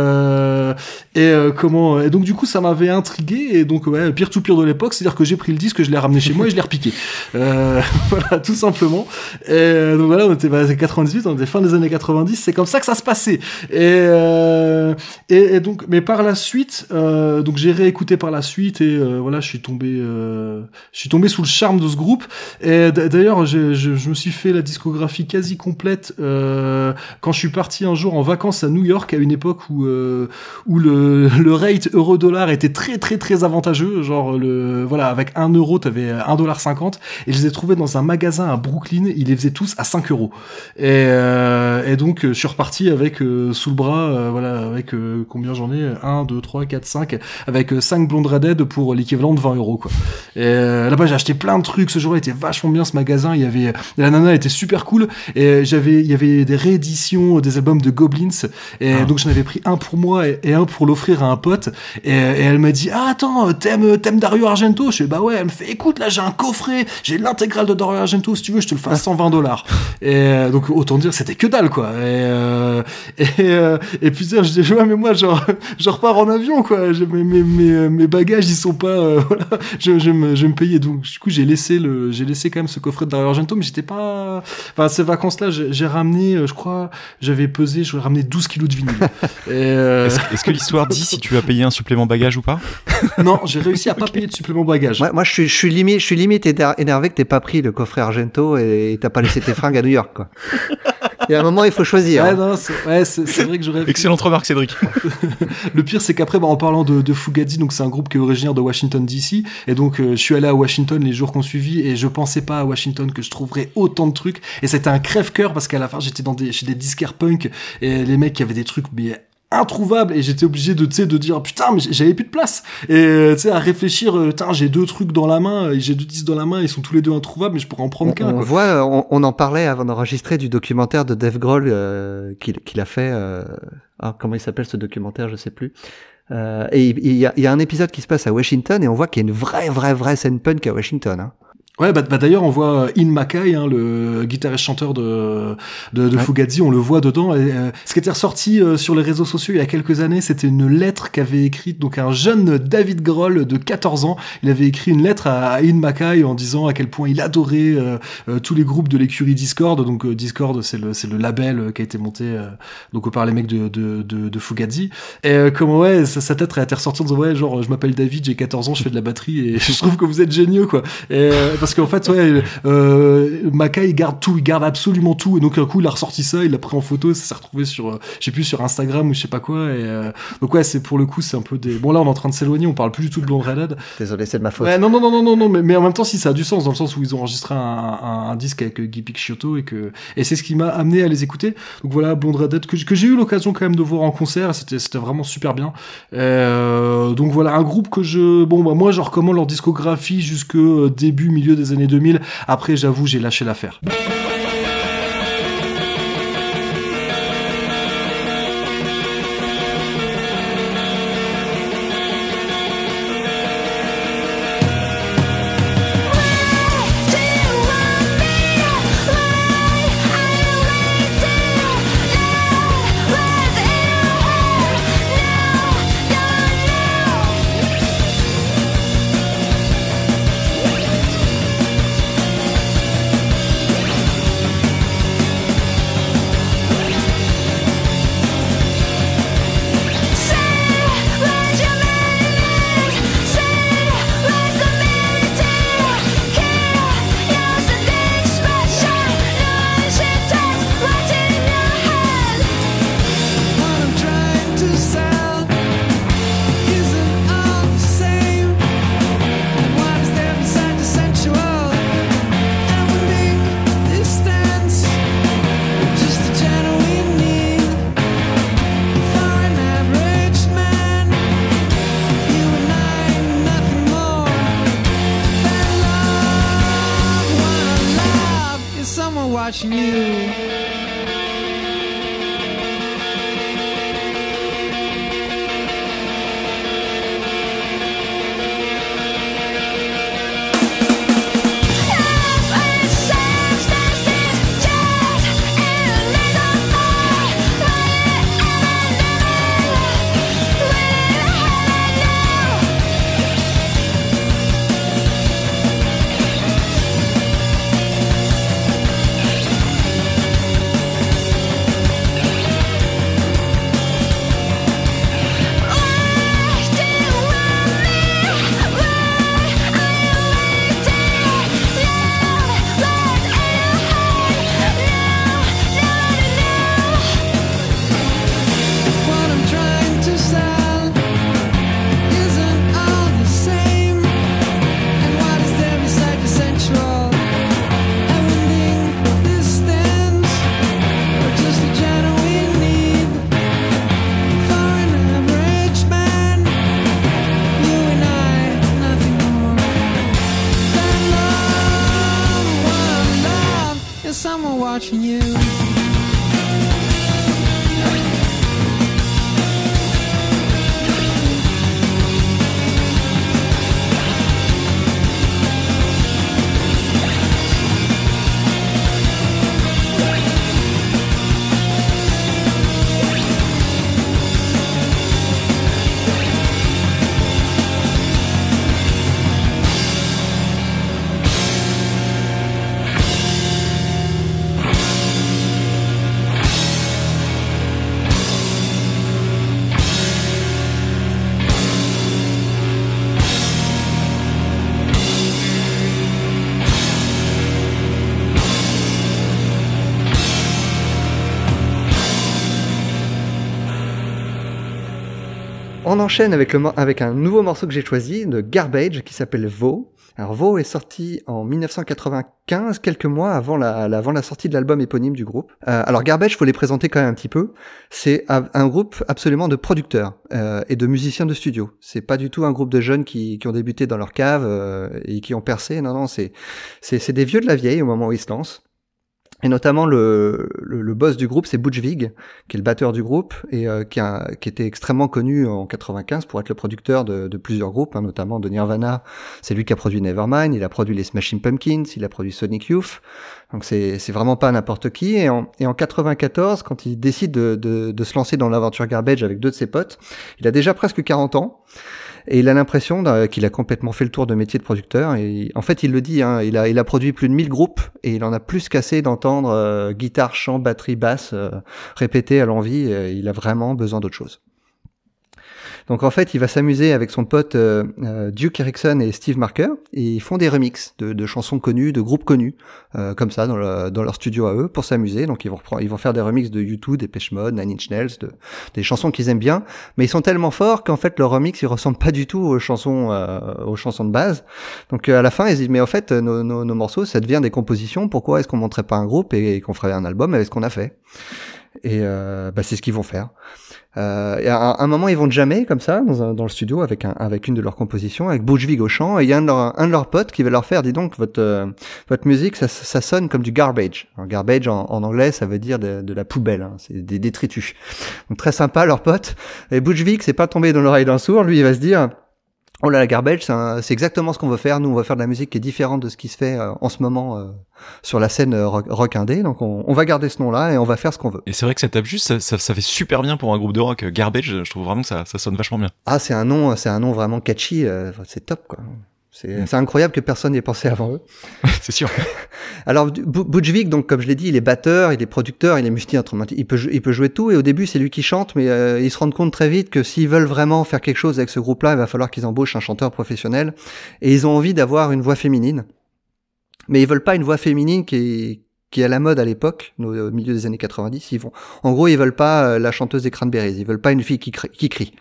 et euh, comment et donc du coup ça m'avait intrigué et donc pire tout pire de l'époque c'est à dire que j'ai pris le disque je l'ai ramené chez moi et je l'ai repiqué. Euh, voilà tout simplement. Et euh, donc voilà on était bah, c'est 98 on était fin des années 90 c'est comme ça que ça se passait. Et euh, et, donc mais par la suite euh, donc j'ai réécouté par la suite et euh, voilà je suis tombé euh, je suis tombé sous le charme de ce groupe. Et d'ailleurs je, me suis fait la discographie quasi complète euh, quand je suis parti un jour en vacances à New York à une époque où euh, où le, le rate euro-dollar était très très très avantageux. Genre le voilà avec 1 euro t'avais 1,50$ et je les ai trouvés dans un magasin à Brooklyn. Ils les faisaient tous à 5 euros. Et, euh, et donc euh, je suis reparti avec euh, sous le bras voilà avec combien j'en ai? 1 2 3 4 5 avec 5 blondes redhead pour l'équivalent de 20 euros quoi. Et là-bas j'ai acheté plein de trucs. Ce jour-là était vachement bien ce magasin. Il y avait la nana était super cool. Et j'avais il y avait des rééditions des albums de Goblins. Et donc j'en avais pris un pour moi et, et un pour l'offrir à un pote. Et, et elle m'a dit ah attends t'aimes t'aimes Dario Argento? Je fais bah ouais. Elle me fait écoute là j'ai un coffret. J'ai l'intégrale de Dario Argento. Si tu veux je te le fais à 120 dollars. Et euh, donc autant dire c'était que dalle quoi. Et euh, et, euh, et puis je dis ouais mais moi genre je repars en avion quoi. J'ai- mes, mes, mes, mes bagages ils sont pas euh, voilà. Je, je me je me payais. Donc du coup j'ai laissé le j'ai laissé quand même ce coffret de Dario Argento mais j'étais pas enfin ces vacances là j'ai j'ai ramené euh, je crois j'avais pesé je ramené 12 kilos de vinyle euh, Est-ce que l'histoire dit si tu as payé un supplément bagage ou pas non j'ai réussi à pas payer de supplément bagage Ouais, moi, je suis, je suis limite, je suis limite éner- énervé que t'aies pas pris le coffret Argento et t'as pas laissé tes fringues à New York, quoi. Il y a un moment, il faut choisir. Ouais, hein. non, c'est ouais, vrai que j'aurais. Excellente remarque, Cédric. Le pire, c'est qu'après, bah, en parlant de, de Fugazi, donc c'est un groupe qui est originaire de Washington DC, et donc euh, je suis allé à Washington les jours qu'on suivi, et je pensais pas à Washington que je trouverais autant de trucs, et c'était un crève-cœur parce qu'à la fin j'étais dans des chez des disquaires punk, et les mecs qui avaient des trucs mais introuvables et j'étais obligé de tu sais de dire putain mais j'avais plus de place et euh, tu sais à réfléchir euh, putain j'ai deux trucs dans la main et j'ai deux disques dans la main ils sont tous les deux introuvables mais je pourrais en prendre qu'un on voit, on, on en parlait avant d'enregistrer du documentaire de Dave Grohl euh, qu'il qu'il a fait. Euh, ah, comment il s'appelle ce documentaire Je sais plus. Euh, et il il y, a, il y a un épisode qui se passe à Washington et on voit qu'il y a une vraie, vraie, vraie scène punk à Washington. Hein. Ouais, bah, bah d'ailleurs, on voit In Makai, hein, le guitariste-chanteur de, de, de Ouais. Fugazi, on le voit dedans. Et, euh, ce qui était ressorti euh, sur les réseaux sociaux il y a quelques années, c'était une lettre qu'avait écrite donc un jeune David Grohl de 14 ans. Il avait écrit une lettre à, à In Makai en disant à quel point il adorait euh, euh, tous les groupes de l'écurie Discord. Donc euh, Discord, c'est le, c'est le label euh, qui a été monté euh, donc par les mecs de, de, de, de Fugazi. Et euh, comment ouais, sa, sa lettre a été ressortie en disant ouais, genre je m'appelle David, j'ai 14 ans, je fais de la batterie et je trouve que vous êtes géniaux quoi. Et, euh, parce qu'en fait, ouais, euh, Mackay il garde tout, il garde absolument tout, et donc un coup il a ressorti ça, il l'a pris en photo, ça s'est retrouvé sur, euh, je sais plus sur Instagram ou je sais pas quoi, et euh, donc ouais, c'est pour le coup c'est un peu des. Bon là on est en train de s'éloigner, on parle plus du tout de Blonde Redhead. Désolé, c'est de ma faute. Ouais, non, non, non, non, non, non, mais, mais en même temps, si ça a du sens, dans le sens où ils ont enregistré un, un, un disque avec euh, Guy Picciotto et que, et c'est ce qui m'a amené à les écouter. Donc voilà, Blonde Redhead, que, j'ai eu l'occasion quand même de voir en concert, c'était, c'était vraiment super bien. Euh, donc voilà, un groupe que je, bon, bah, moi, je recommande leur discographie jusque début, milieu des années 2000. Après, j'avoue, j'ai lâché l'affaire. On enchaîne avec, le, avec un nouveau morceau que j'ai choisi, de Garbage, qui s'appelle Vaux. Alors Vaux est sorti en 1995, quelques mois avant la, avant la sortie de l'album éponyme du groupe. Euh, alors Garbage, faut les présenter quand même un petit peu. C'est un, groupe absolument de producteurs euh, et de musiciens de studio. C'est pas du tout un groupe de jeunes qui, qui ont débuté dans leur cave euh, et qui ont percé. Non, non, c'est c'est des vieux de la vieille au moment où ils se lancent. Et notamment le, le, boss du groupe, c'est Butch Vig, qui est le batteur du groupe et euh, qui, a, qui était extrêmement connu en 95 pour être le producteur de, de plusieurs groupes, hein, notamment de Nirvana. C'est lui qui a produit Nevermind, il a produit les Smashing Pumpkins, il a produit Sonic Youth. Donc c'est vraiment pas n'importe qui. Et en, et en 94, quand il décide de, de, de se lancer dans l'aventure Garbage avec deux de ses potes, il a déjà presque 40 ans. Et il a l'impression qu'il a complètement fait le tour de métier de producteur. Et en fait, il le dit, hein, il, a, il a produit plus de 1000 groupes et il en a plus qu'assez d'entendre euh, guitare, chant, batterie, basse euh, répéter à l'envie. il a vraiment besoin d'autre chose. Donc en fait, il va s'amuser avec son pote euh, euh, Duke Erickson et Steve Marker, et ils font des remixes de, de chansons connues, de groupes connus, euh, comme ça, dans, le- dans leur studio à eux, pour s'amuser. Donc ils vont, reprendre, ils vont faire des remixes de U2, des Mode, Nine Inch Nails, de, des chansons qu'ils aiment bien, mais ils sont tellement forts qu'en fait leur remix, ils ressemblent pas du tout aux chansons, euh, aux chansons de base. Donc euh, à la fin, ils se disent, mais en fait, nos, nos, nos morceaux, ça devient des compositions, pourquoi est-ce qu'on montrerait pas un groupe et, qu'on ferait un album avec ce qu'on a fait? Et euh, bah, c'est ce qu'ils vont faire. Euh, et à un, moment, ils vont jamais comme ça dans, un- dans le studio avec un, avec une de leurs compositions, avec Butch Vig au chant, et il y a un de, leurs, un de leurs potes qui va leur faire, dis donc, votre euh, votre musique, ça, ça sonne comme du garbage. Alors, garbage en, en anglais, ça veut dire de, de la poubelle, hein, c'est des détritus. Donc très sympa, leur pote. Et Butch Vig, c'est pas tombé dans l'oreille d'un sourd, lui, il va se dire. Oh là, la garbage, c'est exactement ce qu'on veut faire. Nous, on va faire de la musique qui est différente de ce qui se fait euh, en ce moment euh, sur la scène euh, rock, rock indé. Donc, on, on va garder ce nom-là et on va faire ce qu'on veut. Et c'est vrai que ça tape juste, ça, ça, ça fait super bien pour un groupe de rock. Garbage, je trouve vraiment que ça, ça sonne vachement bien. Ah, c'est un nom, c'est un nom vraiment catchy. c'est top, quoi. C'est c'est incroyable que personne n'y ait pensé avant eux. c'est sûr. Alors, Bu- Butch Vig, donc comme je l'ai dit, il est batteur, il est producteur, il est multi-instrumentiste, il peut, jou- il peut jouer tout. Et au début, c'est lui qui chante, mais euh, ils se rendent compte très vite que s'ils veulent vraiment faire quelque chose avec ce groupe-là, il va falloir qu'ils embauchent un chanteur professionnel. Et ils ont envie d'avoir une voix féminine, mais ils veulent pas une voix féminine qui est qui est à la mode à l'époque, au milieu des années 90. Ils vont, en gros, ils veulent pas euh, la chanteuse des Cranberries, ils veulent pas une fille qui, crie- qui crie.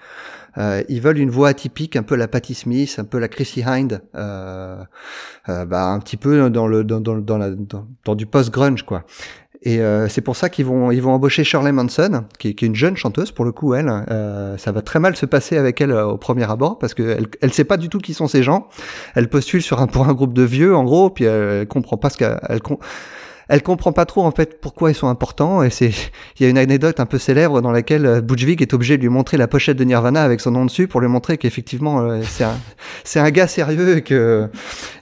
Euh, ils veulent une voix atypique, un peu la Patti Smith, un peu la Chrissy Hind, euh, euh, bah, un petit peu dans le dans dans dans, la, dans, du post grunge quoi. Et euh, c'est pour ça qu'ils vont ils vont embaucher Shirley Manson, qui, qui est une jeune chanteuse pour le coup elle. Euh, ça va très mal se passer avec elle euh, au premier abord parce que elle elle sait pas du tout qui sont ces gens. Elle postule sur un pour un groupe de vieux en gros, puis elle, elle comprend pas ce qu'elle elle, com- elle comprend pas trop en fait pourquoi ils sont importants et c'est il y a une anecdote un peu célèbre dans laquelle euh, Butch Vig est obligé de lui montrer la pochette de Nirvana avec son nom dessus pour lui montrer qu'effectivement euh, c'est un c'est un gars sérieux et que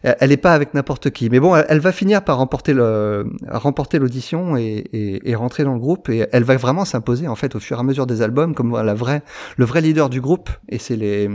elle elle est pas avec n'importe qui. Mais bon elle, va finir par remporter le remporter l'audition et, et, et rentrer dans le groupe et elle va vraiment s'imposer en fait au fur et à mesure des albums comme la vraie le vrai leader du groupe. Et c'est les,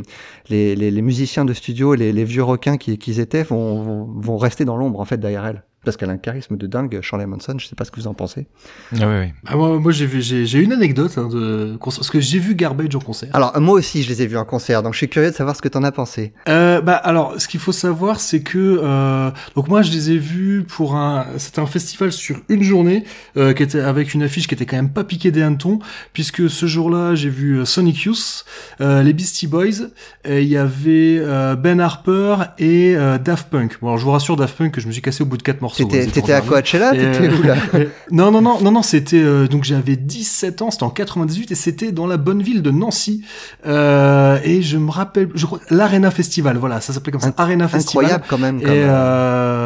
les les les musiciens de studio les, les vieux requins qui qu'ils étaient vont, vont vont rester dans l'ombre en fait derrière elle parce qu'elle a un charisme de dingue Shirley Manson je sais pas ce que vous en pensez Ah ouais, ouais. Ah, moi, moi j'ai vu, j'ai, j'ai une anecdote hein, de parce que j'ai vu Garbage en concert. alors moi aussi je les ai vus en concert donc je suis curieux de savoir ce que t'en as pensé Euh, bah alors, ce qu'il faut savoir, c'est que euh, donc moi je les ai vus pour un, c'était un festival sur une journée euh, qui était avec une affiche qui était quand même pas piquée des hannetons, puisque ce jour-là j'ai vu euh, Sonic Youth, euh, les Beastie Boys, et il y avait euh, Ben Harper et euh, Daft Punk. Bon, alors, je vous rassure Daft Punk que je me suis cassé au bout de quatre t'étais à Coachella t'étais euh, où là non, non, non, non, non, c'était euh, donc j'avais 17 ans, c'était en 98 et c'était dans la bonne ville de Nancy. Euh, et je me rappelle, je crois l'Arena Festival, voilà, ça s'appelait comme ça, Arena Festival. incroyable quand même comme, euh,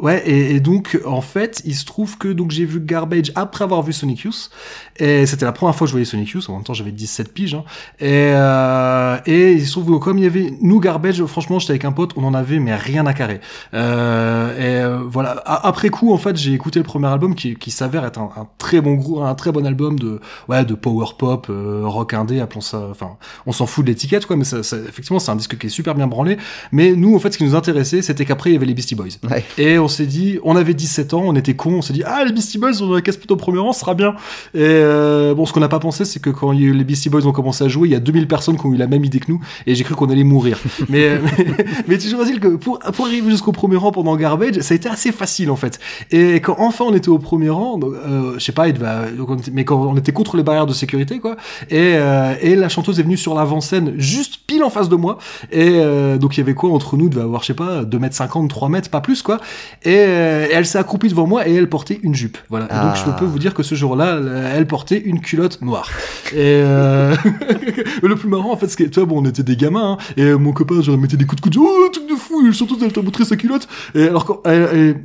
ouais, et, et donc en fait, il se trouve que donc j'ai vu Garbage après avoir vu Sonic Youth, et c'était la première fois que je voyais Sonic Youth. En même temps, j'avais 17 piges, hein, et euh, et il se trouve que comme il y avait nous Garbage, franchement, j'étais avec un pote, on en avait mais rien à carrer. Euh, et euh, voilà. Après coup, en fait, j'ai écouté le premier album qui, qui s'avère être un, un très bon groupe, un très bon album de ouais de power pop, euh, rock indé, appelons ça. Enfin, on s'en fout de l'étiquette quoi, mais ça, ça- effectivement, c'est un disque qui est super bien branlé. Mais nous, en fait, ce qui nous intéressait, c'était qu'après il y avait les Beastie Boys. ouais. Et on s'est dit, on avait 17 ans, on était cons, on s'est dit, ah, les Beastie Boys, on casse plutôt au premier rang, ce sera bien. Et euh, bon, ce qu'on n'a pas pensé, c'est que quand les Beastie Boys ont commencé à jouer, il y a 2000 personnes qui ont eu la même idée que nous, et j'ai cru qu'on allait mourir. mais, mais, mais toujours est-il que pour, pour arriver jusqu'au premier rang pendant Garbage, ça a été assez facile, en fait. Et quand enfin on était au premier rang, donc, euh, je sais pas, il devait, donc on était- mais quand on était contre les barrières de sécurité, quoi, et, euh, et la chanteuse est venue sur l'avant-scène, juste pile en face de moi, et euh, donc il y avait quoi entre nous, devait avoir, je sais pas, 2 mètres 50, 3 mètres, pas plus, quoi. Et, euh, elle s'est accroupie devant moi et elle portait une jupe. Voilà. Et donc Ah. je peux vous dire que ce jour-là, elle portait une culotte noire. Et euh... le plus marrant, en fait, c'est que, toi, bon, on était des gamins, hein, et mon copain, genre, mettait des coups de coude, oh, truc de fou, surtout, elle t'a montré sa culotte. Et alors,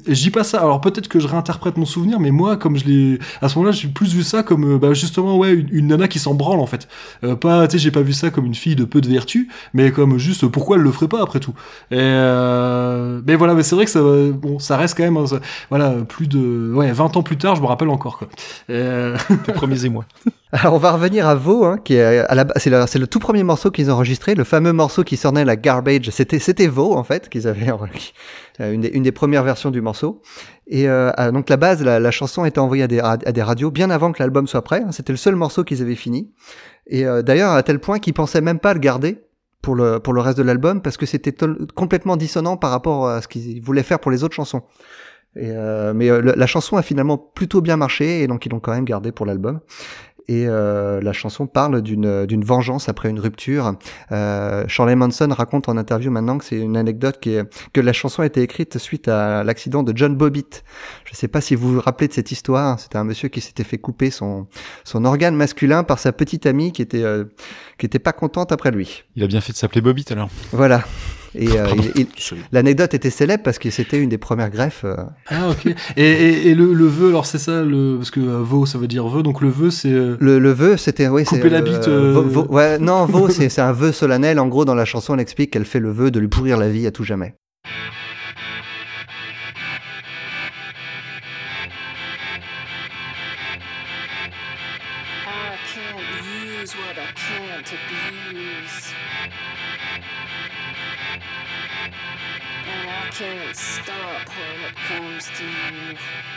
dis pas ça, alors peut-être que je réinterprète mon souvenir, mais moi, comme je l'ai, à ce moment-là, j'ai plus vu ça comme, euh, bah, justement, ouais, une, une nana qui s'en branle, en fait. Euh, pas, tu sais, j'ai pas vu ça comme une fille de peu de vertu, mais comme juste, pourquoi elle le ferait pas, après tout. Et euh... mais voilà, mais c'est vrai que ça, bon, Ça reste quand même, voilà, plus de, ouais, 20 ans plus tard, je me rappelle encore, quoi. Euh, Tes premiers émois. Alors on va revenir à Vaux, hein, qui est à la, c'est le, c'est le tout premier morceau qu'ils ont enregistré, le fameux morceau qui sortait la Garbage. C'était c'était Vaux en fait qu'ils avaient euh, une des, une des premières versions du morceau. Et euh, donc la base, la, la chanson était envoyée à des, ra- à des radios bien avant que l'album soit prêt. hein. C'était le seul morceau qu'ils avaient fini. Et euh, d'ailleurs à tel point qu'ils pensaient même pas le garder pour le pour le reste de l'album parce que c'était complètement dissonant par rapport à ce qu'ils voulaient faire pour les autres chansons. Et euh, mais euh, le- la chanson a finalement plutôt bien marché et donc ils l'ont quand même gardé pour l'album. Et euh, la chanson parle d'une vengeance après une rupture. Euh, Shirley Manson raconte en interview maintenant que c'est une anecdote qui est, que la chanson a été écrite suite à l'accident de John Bobbitt. Je ne sais pas si vous vous rappelez de cette histoire. C'était un monsieur qui s'était fait couper son son organe masculin par sa petite amie qui était euh, qui était pas contente après lui. Il a bien fait de s'appeler Bobbitt alors. Voilà. Et euh, l'anecdote était célèbre parce que c'était une des premières greffes. euh, Ah, ok. Et, et, et le, le vœu, alors c'est ça, le, parce que euh, vœu, ça veut dire vœu, donc le vœu, c'est, Le, le vœu, c'était oui, Couper la bite, euh, vo- vo- ouais, non, vœu, c'est c'est un vœu solennel. En gros, dans la chanson, elle explique qu'elle fait le vœu de lui pourrir la vie à tout jamais. Can't stop when it comes to you.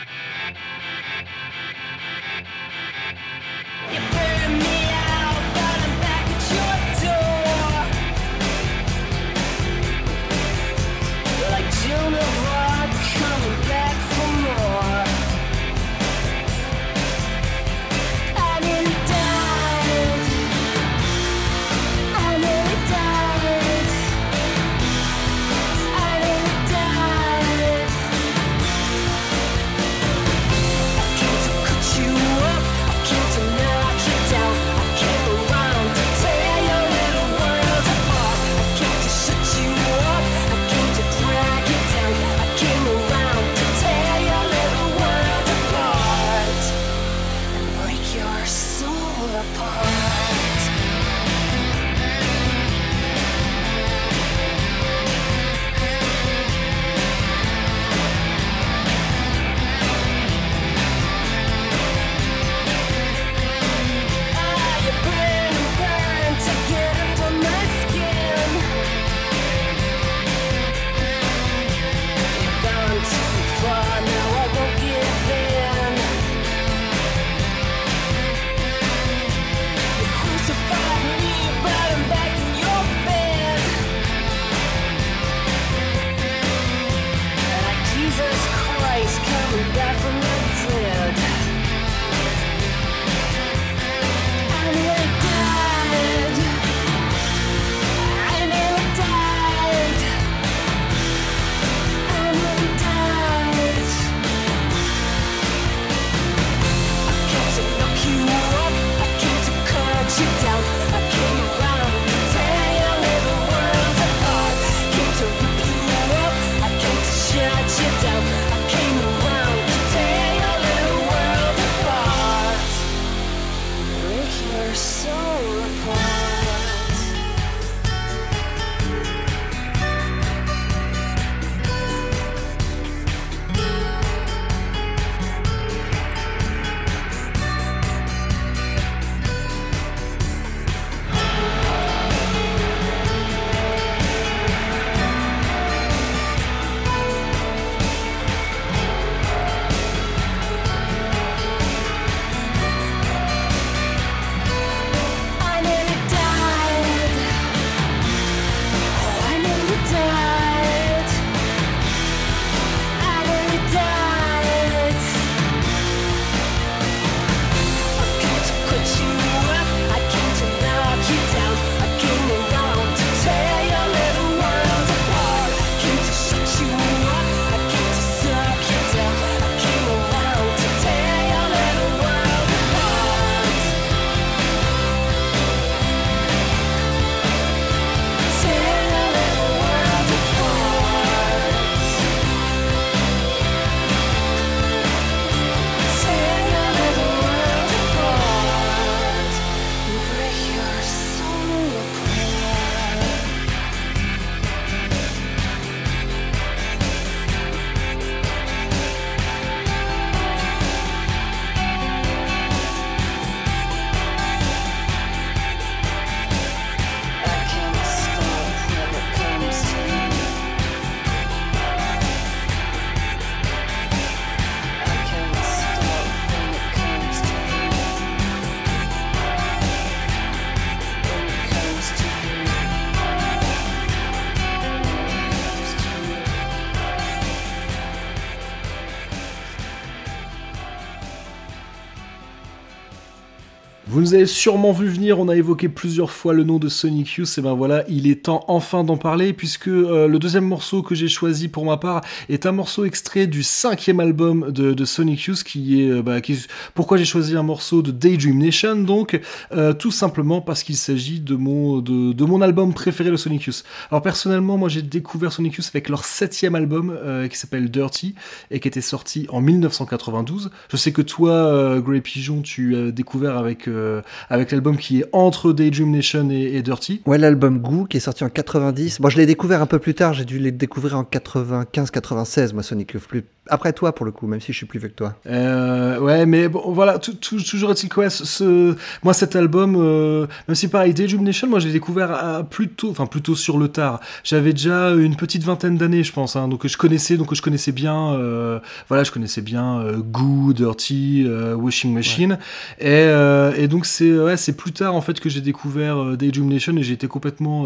Vous nous avez sûrement vu venir, on a évoqué plusieurs fois le nom de Sonic Youth, et ben voilà, il est temps enfin d'en parler, puisque euh, le deuxième morceau que j'ai choisi pour ma part est un morceau extrait du cinquième album de, Sonic Youth, qui est, euh, bah, pourquoi j'ai choisi un morceau de Daydream Nation, donc euh, tout simplement parce qu'il s'agit de mon, de, mon album préféré de Sonic Youth. Alors personnellement, moi j'ai découvert Sonic Youth avec leur septième album, qui s'appelle Dirty, et qui était sorti en 1992. Je sais que toi, Grey Pigeon, tu as découvert avec, avec l'album qui est entre Daydream Nation et, Dirty. Ouais, l'album Goo qui est sorti en 90. Bon, je l'ai découvert un peu plus tard, j'ai dû le découvrir en 95-96, moi, Sonic Youth. Plus... Après toi, pour le coup, même si je suis plus vieux que toi. Euh, ouais, mais bon, voilà, toujours est-il ce, ce- moi cet album, euh, même si pareil, Daydream Nation, moi je l'ai découvert à plutôt, enfin plutôt sur le tard. J'avais déjà une petite vingtaine d'années, je pense, hein, donc je connaissais, donc je connaissais bien, euh, voilà, je connaissais bien Goo, Dirty, Washing Machine, et, et donc c'est ouais, c'est plus tard en fait que j'ai découvert Daydream Nation et j'ai été complètement,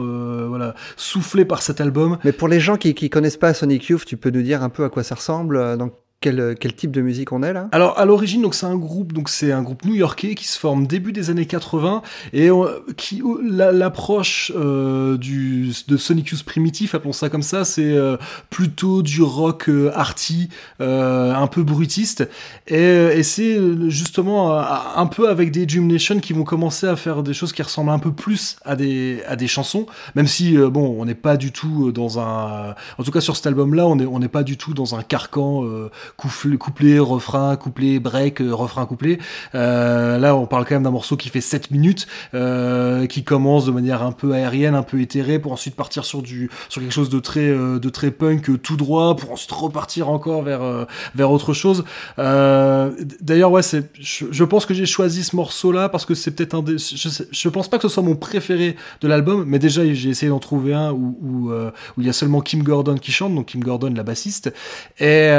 voilà, soufflé par cet album. Mais pour les gens qui, qui connaissent pas Sonic Youth, tu peux nous dire un peu à quoi ça ressemble, euh, dans quel, quel type de musique on est là? Alors à l'origine donc c'est un groupe donc c'est un groupe new-yorkais qui se forme début des années 80 et euh, qui la- l'approche euh, du de Sonic Youth primitif appelons ça comme ça c'est euh, plutôt du rock euh, arty euh, un peu bruitiste et, c'est euh, justement euh, un peu avec des Nation qui vont commencer à faire des choses qui ressemblent un peu plus à des à des chansons même si euh, bon on n'est pas du tout dans un en tout cas sur cet album là on est on n'est pas du tout dans un carcan euh, couplet, refrain, couplet, break, euh, refrain, couplet. Euh, là, on parle quand même d'un morceau qui fait 7 minutes, euh, qui commence de manière un peu aérienne, un peu éthérée, pour ensuite partir sur du sur quelque chose de très de très punk tout droit, pour ensuite repartir encore vers vers autre chose. D'ailleurs, ouais, c'est je, pense que j'ai choisi ce morceau-là parce que c'est peut-être un des je, je pense pas que ce soit mon préféré de l'album, mais déjà j'ai essayé d'en trouver un où où, il y a seulement Kim Gordon qui chante, donc Kim Gordon la bassiste, et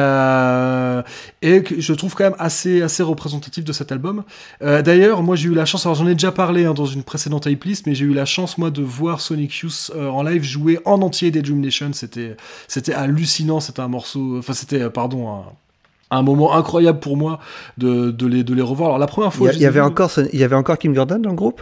et que je trouve quand même assez assez représentatif de cet album. Euh, D'ailleurs, moi j'ai eu la chance, alors j'en ai déjà parlé hein, dans une précédente playlist, mais j'ai eu la chance moi de voir Sonic Youth euh, en live jouer en entier des Dream Nation. C'était c'était hallucinant, c'était un morceau, enfin c'était euh, pardon un un moment incroyable pour moi de, de, les, de les revoir. Alors la première fois, il y ai avait encore, il y avait encore Kim Gordon dans le groupe?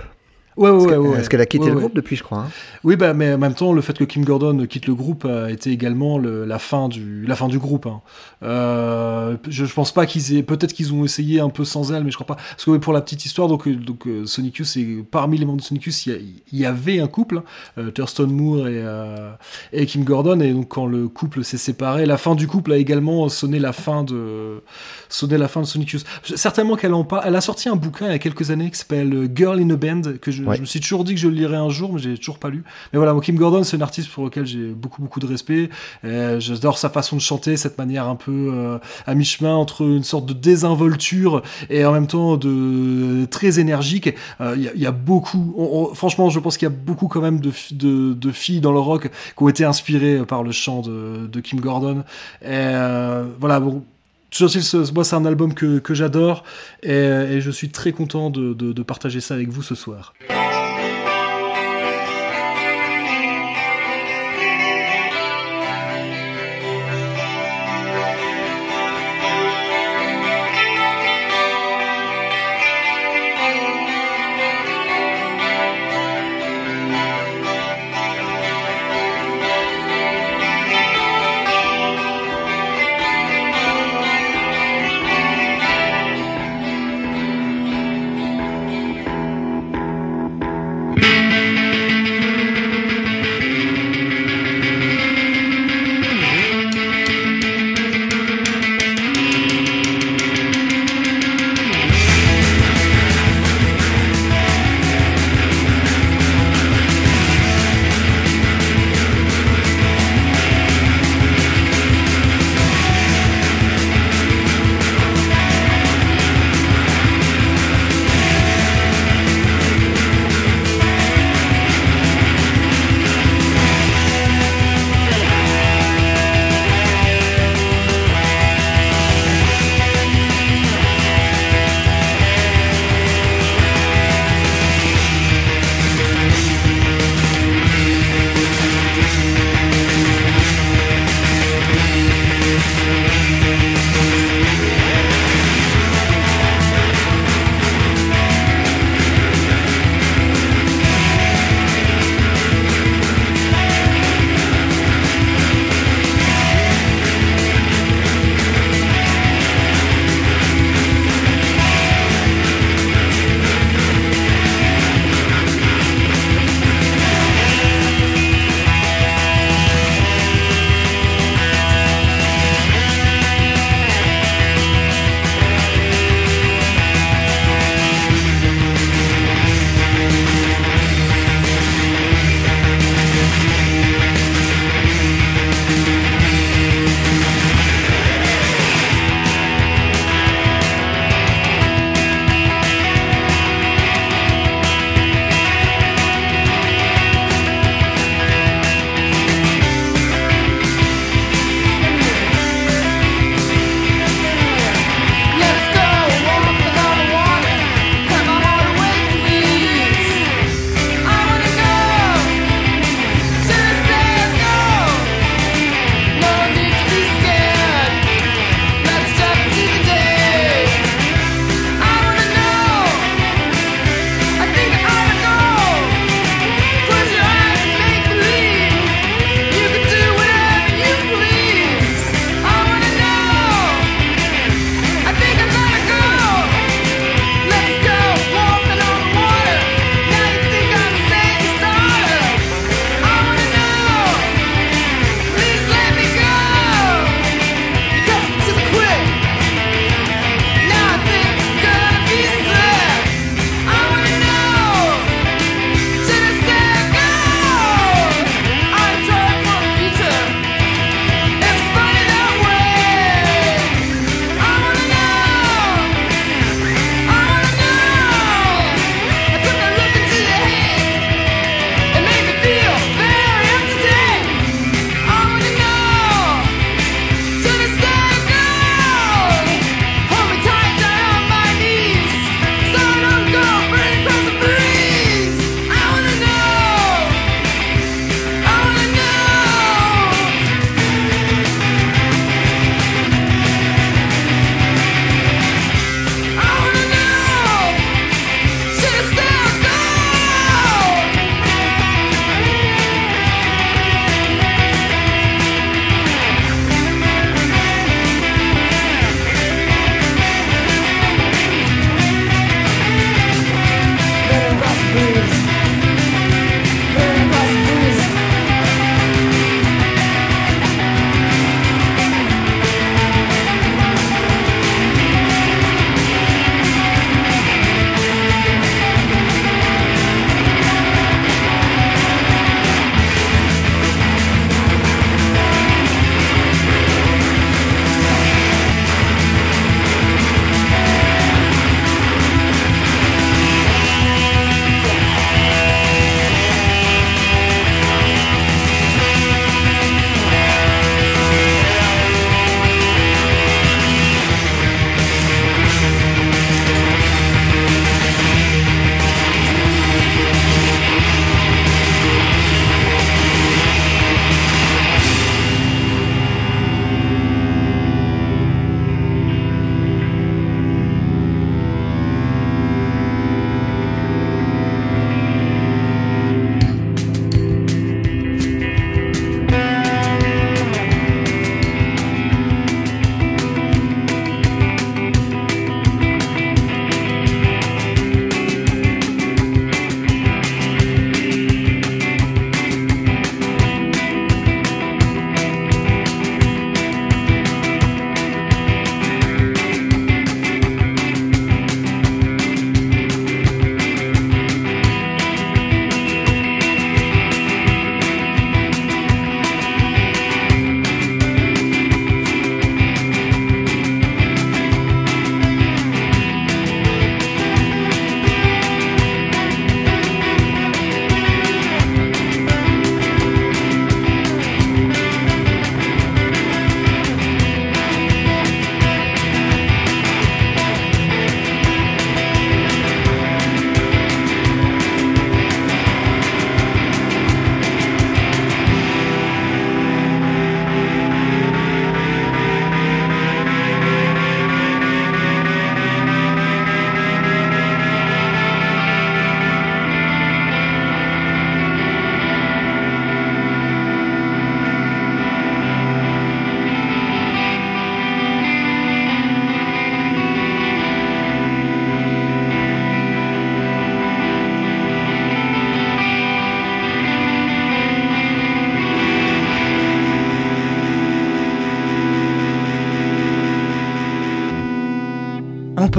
Ouais, ouais, ouais, ouais. Est-ce qu'elle a quitté Ouais, le groupe depuis, je crois hein Oui, bah, mais en même temps, le fait que Kim Gordon quitte le groupe a été également le- la fin du, la fin du groupe. hein. Euh, je, je pense pas qu'ils aient, peut-être qu'ils ont essayé un peu sans elle, mais je crois pas. Parce que pour la petite histoire, donc, euh, donc euh, Sonic Youth, parmi les membres de Sonic Youth, il y, avait un couple, hein, Thurston Moore et, euh, et Kim Gordon, et donc quand le couple s'est séparé, la fin du couple a également sonné la fin de, sonné la fin de Sonic Youth. Certainement qu'elle en parle. Elle a sorti un bouquin il y a quelques années qui s'appelle Girl in a Band, que je, Ouais. je me suis toujours dit que je le lirais un jour, mais j'ai toujours pas lu. Mais voilà, Kim Gordon, c'est une artiste pour lequel j'ai beaucoup, beaucoup de respect. Euh, J'adore sa façon de chanter, cette manière un peu euh, à mi-chemin entre une sorte de désinvolture et en même temps de très énergique. Euh, Il y, a- il y a beaucoup, on- on- franchement, je pense qu'il y a beaucoup quand même de, fi- de, de filles dans le rock qui ont été inspirées par le chant de, de Kim Gordon. Et euh, voilà, bon. Ce- moi, c'est un album que, j'adore et, je suis très content de partager ça avec vous ce soir.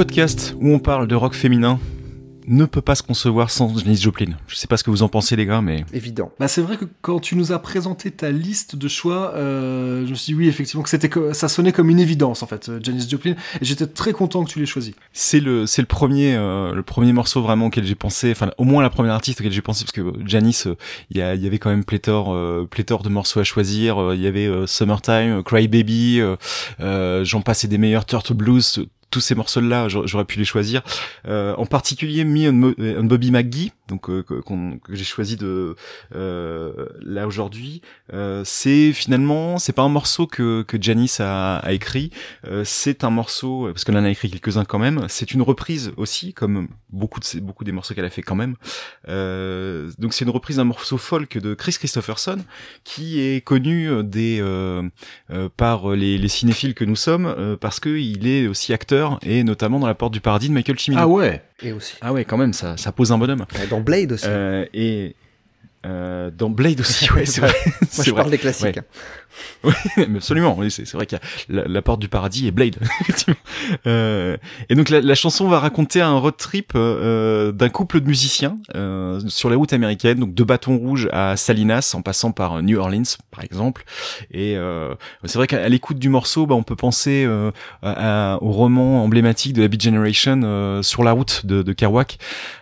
Podcast où on parle de rock féminin ne peut pas se concevoir sans Janis Joplin. Je sais pas ce que vous en pensez les gars, mais Évident. Bah c'est vrai que quand tu nous as présenté ta liste de choix, euh, je me suis dit oui effectivement que c'était que ça sonnait comme une évidence en fait, euh, Janis Joplin, et j'étais très content que tu l'aies choisi. c'est le c'est le premier euh, le premier morceau vraiment auquel j'ai pensé, enfin au moins la première artiste auquel j'ai pensé parce que Janis, euh, il y, a- il y avait quand même pléthore euh, pléthore de morceaux à choisir. Euh, Il y avait euh, Summertime, Cry Baby, euh, euh, j'en passais des meilleurs Turtle Blues. Tous ces morceaux-là, j'aurais pu les choisir. Euh, en particulier Me and, and Bobby McGee, donc euh, que, que j'ai choisi de euh, là aujourd'hui. Euh, c'est finalement, c'est pas un morceau que que Janis a, a écrit. Euh, c'est un morceau parce qu'elle en a écrit quelques-uns quand même. C'est une reprise aussi, comme beaucoup de beaucoup des morceaux qu'elle a fait quand même. Euh, donc c'est une reprise d'un morceau folk de Chris Christopherson qui est connu euh, des euh, euh, par les, les cinéphiles que nous sommes euh, parce que il est aussi acteur et notamment dans La Porte du Paradis de Michael Cimino. Ah ouais? Et aussi. Ah ouais, quand même, ça, ça pose un bonhomme. Dans Blade aussi. Euh, et euh, dans Blade aussi, ouais, c'est vrai. Moi, je vrai. parle des classiques. Ouais. Oui, absolument. Oui, c'est vrai qu'il y a la, porte du paradis et Blade. euh, et donc la, chanson va raconter un road trip euh, d'un couple de musiciens euh, sur les routes américaines, donc de Bâton Rouge à Salinas, en passant par New Orleans, par exemple. Et euh, c'est vrai qu'à l'écoute du morceau, bah, on peut penser euh, à- au roman emblématique de la Beat Generation euh, sur la route de, de Kerouac.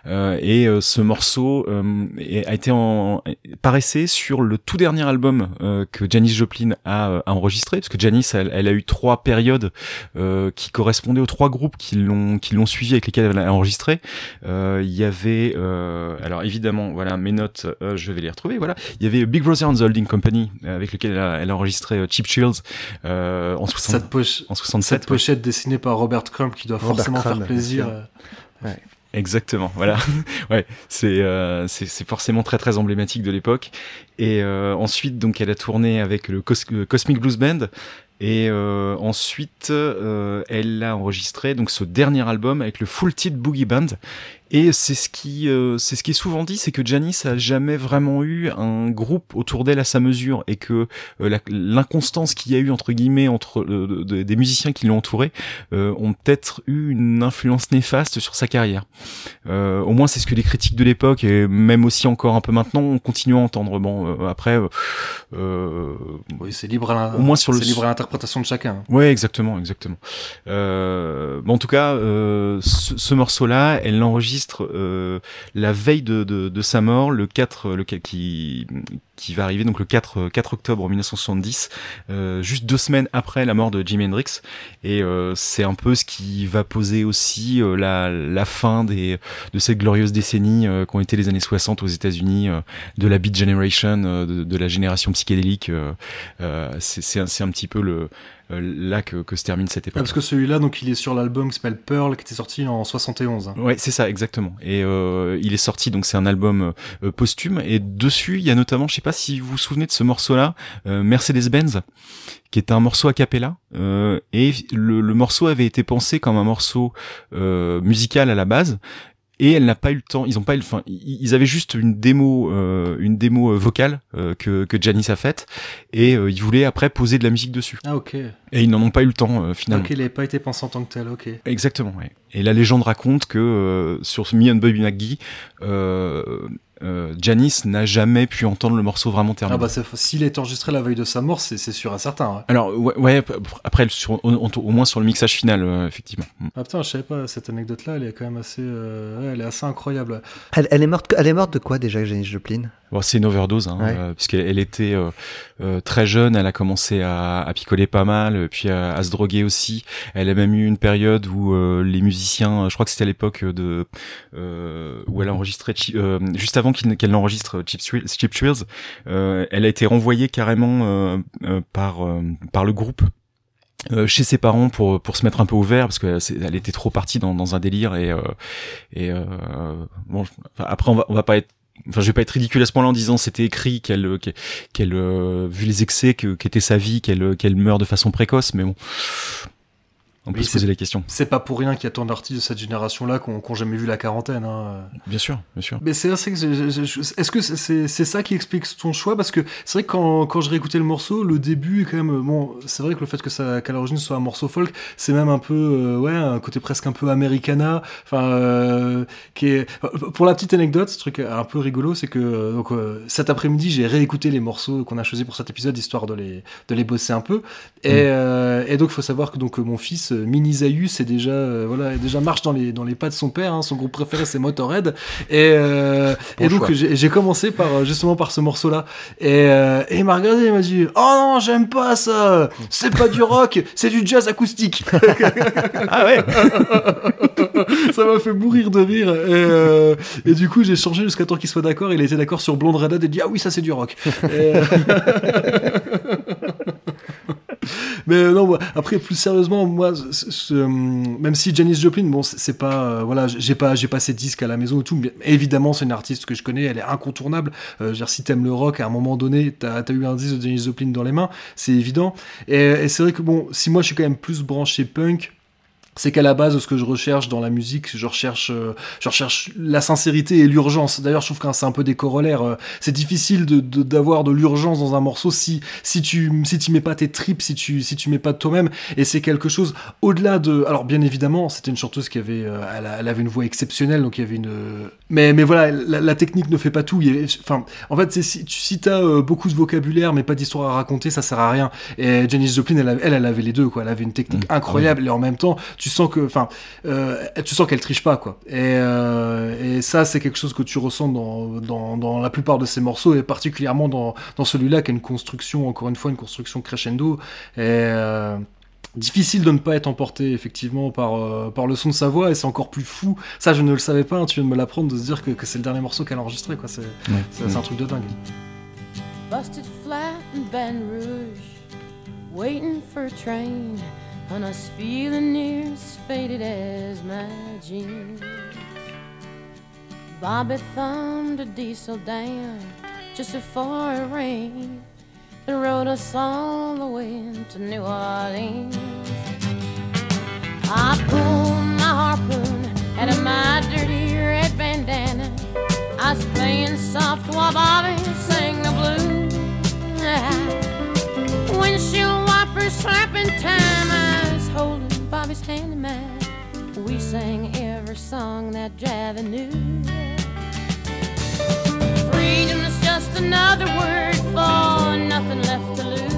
Euh, et euh, ce morceau euh, a été en, paraissait sur le tout dernier album euh, que Janis Joplin a, euh, a enregistré, parce que Janis, elle, elle a eu trois périodes euh, qui correspondaient aux trois groupes qui l'ont qui l'ont suivi avec lesquels elle a enregistré. Euh, Il y avait, euh, alors évidemment, voilà mes notes, euh, je vais les retrouver. Voilà, il y avait Big Brother and the Holding Company euh, avec lequel elle a, elle a enregistré euh, Cheap Chills euh, en, 60 Cette, poche- en cette 67. ouais. pochette dessinée par Robert Crumb qui doit Robert forcément Crumb, faire plaisir. euh, Exactement, voilà. ouais, c'est euh, c'est forcément très très emblématique de l'époque. Et euh, ensuite, donc, elle a tourné avec le Cosmic Blues Band. Et euh, ensuite, euh, elle a enregistré donc ce dernier album avec le Full Tilt Boogie Band. Et c'est ce qui, euh, c'est ce qui est souvent dit, c'est que Janis a jamais vraiment eu un groupe autour d'elle à sa mesure, et que euh, l'inconstance qu'il y a eu entre guillemets entre euh, de- de- des musiciens qui l'ont entouré euh, ont peut-être eu une influence néfaste sur sa carrière. Euh, au moins, c'est ce que les critiques de l'époque et même aussi encore un peu maintenant on continue à entendre. Bon, euh, après, Oui, c'est libre à Au moins sur le- c'est libre à l'interprétation de chacun. Ouais, exactement, exactement. Euh, bon, en tout cas, euh, ce, ce morceau-là, elle l'enregistre euh, la veille de, sa mort, le 4, le 4 qui qui va arriver donc le 4 4 octobre 1970, euh, juste deux semaines après la mort de Jimi Hendrix. Et euh, c'est un peu ce qui va poser aussi euh, la fin de cette glorieuse décennie euh, qu'ont été les années 60 aux États-Unis, euh, de la Beat Generation, euh, de, la génération psychédélique. euh, euh, c'est un, petit peu le euh, là que, que se termine cette Ah, époque. parce que celui-là, donc, il est sur l'album qui s'appelle Pearl, qui était sorti en 71. hein. Ouais, c'est ça, exactement. Et euh, il est sorti, donc c'est un album euh, posthume. Et dessus, il y a notamment, je sais pas si vous vous souvenez de ce morceau-là, euh, Mercedes-Benz, qui est un morceau a cappella. Euh, et le, le morceau avait été pensé comme un morceau euh, musical à la base. Et elle n'a pas eu le temps. Ils ont pas eu, le- enfin, ils avaient juste une démo, euh, une démo euh, vocale euh, que que Janis a faite, et euh, ils voulaient après poser de la musique dessus. Ah, ok. Et ils n'en ont pas eu le temps finalement. Ok, il n'avait pas été pensé en tant que tel, ok. Exactement. Ouais. Et la légende raconte que sur ce Me and Bobby McGee, euh, Janis n'a jamais pu entendre le morceau vraiment terminé. Ah, bah, s'il est enregistré la veille de sa mort, c'est sûr et certain. ouais. Alors ouais, après sur, au, moins sur le mixage final euh, effectivement. Mm. Ah, putain, je savais pas, cette anecdote-là, elle est quand même assez, euh, elle est assez incroyable. Elle, elle est morte, elle est morte de quoi déjà, Janis Joplin? Bon, c'est une overdose, hein, Ouais. euh, puisqu'elle elle était euh, euh, très jeune, elle a commencé à, à picoler pas mal, puis à, à se droguer aussi. Elle a même eu une période où euh, les musiciens, je crois que c'était à l'époque de euh, où elle a enregistré euh, juste avant qu'elle n'enregistre Cheap Thrills, Cheap Thrills, euh, elle a été renvoyée carrément euh, euh, par par le groupe. chez ses parents pour pour se mettre un peu au vert parce que elle était trop partie dans, un délire et bon après on va pas être Enfin, je vais pas être ridicule à ce point-là en disant c'était écrit qu'elle, qu'elle, vu les excès que qu'était sa vie, qu'elle, qu'elle meurt de façon précoce, mais bon, On peut Oui, se poser la question. C'est pas pour rien qu'il y a tant d'artistes de cette génération-là qui ont jamais vu la quarantaine. Hein. Bien sûr, bien sûr. Mais c'est est-ce que c'est ça qui explique ton choix? Parce que c'est vrai que quand, quand je réécoutais le morceau, le début est quand même bon. C'est vrai que le fait que ça qu'à l'origine soit un morceau folk, c'est même un peu euh, ouais un côté presque un peu americana. Enfin, euh, qui est pour la petite anecdote, ce truc un peu rigolo, c'est que euh, donc euh, cet après-midi j'ai réécouté les morceaux qu'on a choisis pour cet épisode histoire de les de les bosser un peu. Et, euh, et donc il faut savoir que donc mon fils Mini Zaius est déjà euh, voilà déjà marche dans les dans les pas de son père. hein. son groupe préféré c'est Motorhead. Et, euh, Bon et donc j'ai commencé par euh, justement par ce morceau-là. Et, euh, et il m'a regardé, il m'a dit Oh non, j'aime pas ça. C'est pas du rock, c'est du jazz acoustique. Ah ouais ça m'a fait mourir de rire. Et, et du coup, j'ai changé jusqu'à temps qu'il soit d'accord. Il était d'accord sur Blonde Redhead et dit Ah oui, ça c'est du rock. Et, Mais euh, non, après plus sérieusement, moi, ce- même si Janis Joplin, bon, c'est pas, euh, voilà, j'ai pas, j'ai pas ses disques à la maison et tout. Mais évidemment, c'est une artiste que je connais, elle est incontournable. Euh, dire, si t'aimes le rock, à un moment donné, t'as as eu un disque de Janis Joplin dans les mains, c'est évident. Et c'est vrai que bon, si moi je suis quand même plus branché punk, c'est qu'à la base, ce que je recherche dans la musique, je recherche, euh, je recherche la sincérité et l'urgence. D'ailleurs, je trouve que c'est un peu des corollaires. euh, c'est difficile de de- d'avoir de, l'urgence dans un morceau si si tu si tu mets pas tes tripes, si tu si tu mets pas de toi-même. Et c'est quelque chose au-delà de. Alors, bien évidemment, c'était une chanteuse qui avait, euh, elle, avait une voix exceptionnelle, donc il y avait une. Mais mais voilà, la, la technique ne fait pas tout. Il y avait- Enfin, en fait, si tu si euh, beaucoup de vocabulaire mais pas d'histoire à raconter, ça sert à rien. Et Janis Joplin, elle, elle, elle avait les deux, quoi. Elle avait une technique Mmh. incroyable et en même temps, tu sens que, enfin, euh, tu sens qu'elle triche pas, quoi. Et, euh, et ça, c'est quelque chose que tu ressens dans, dans, dans la plupart de ces morceaux et particulièrement dans, dans celui-là qui a une construction, encore une fois, une construction crescendo. Et euh, difficile de ne pas être emporté effectivement par, euh, par le son de sa voix et c'est encore plus fou. Ça, je ne le savais pas. hein, tu viens de me l'apprendre de se dire que, que c'est le dernier morceau qu'elle a enregistré, quoi. C'est Ouais. c'est- c'est un truc de dingue. Busted flat in Baton Rouge, waiting for a train, and us feeling near as faded as my jeans. Bobby thumbed a diesel down just before it rained and rode us all the way to New Orleans. I pulled my harpoon out of my dirty red bandana. I was playing soft while Bobby sang the blues. Windshield wipers slapping time. Holding Bobby's hand in mine. We sang every song that Javi knew. Freedom's just another word for nothing left to lose.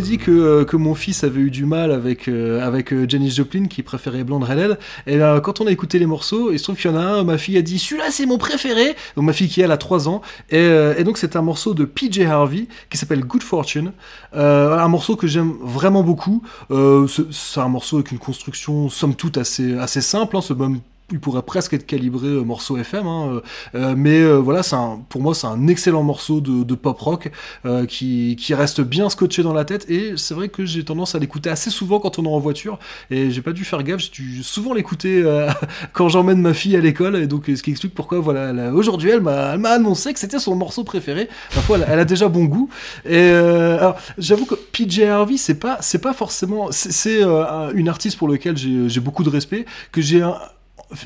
Dit que, euh, que mon fils avait eu du mal avec, euh, avec euh, Janis Joplin, qui préférait Blonde Redhead. Et euh, quand on a écouté les morceaux, il se trouve qu'il y en a un, ma fille a dit celui-là c'est mon préféré. Donc ma fille qui elle a 3 ans. Et, et donc c'est un morceau de PJ Harvey qui s'appelle Good Fortune. Un morceau que j'aime vraiment beaucoup. C'est- un morceau avec une construction somme toute assez, assez simple. Hein, c'est même il pourrait presque être calibré euh, morceau FM, hein, euh, euh, mais euh, voilà, c'est pour moi c'est un excellent morceau de, de pop rock euh, qui, qui reste bien scotché dans la tête. Et c'est vrai que j'ai tendance à l'écouter assez souvent quand on est en voiture. Et j'ai pas dû faire gaffe, j'ai dû souvent l'écouter quand j'emmène ma fille à l'école. Et donc, ce qui explique pourquoi, voilà, aujourd'hui, elle m'a, elle m'a annoncé que c'était son morceau préféré. Ma foi, elle, a déjà bon goût. Et alors, j'avoue que PJ Harvey, c'est pas, c'est pas forcément, c'est, c'est, un- une artiste pour laquelle j'ai, beaucoup de respect, que j'ai un,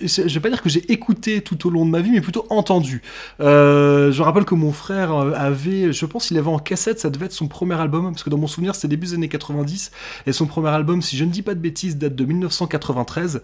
je vais pas dire que j'ai écouté tout au long de ma vie, mais plutôt entendu. Euh, je rappelle que mon frère euh, avait, je pense, il avait en cassette, ça devait être son premier album, parce que dans mon souvenir, c'était début des années 90, et son premier album, si je ne dis pas de bêtises, date de 1993. Et,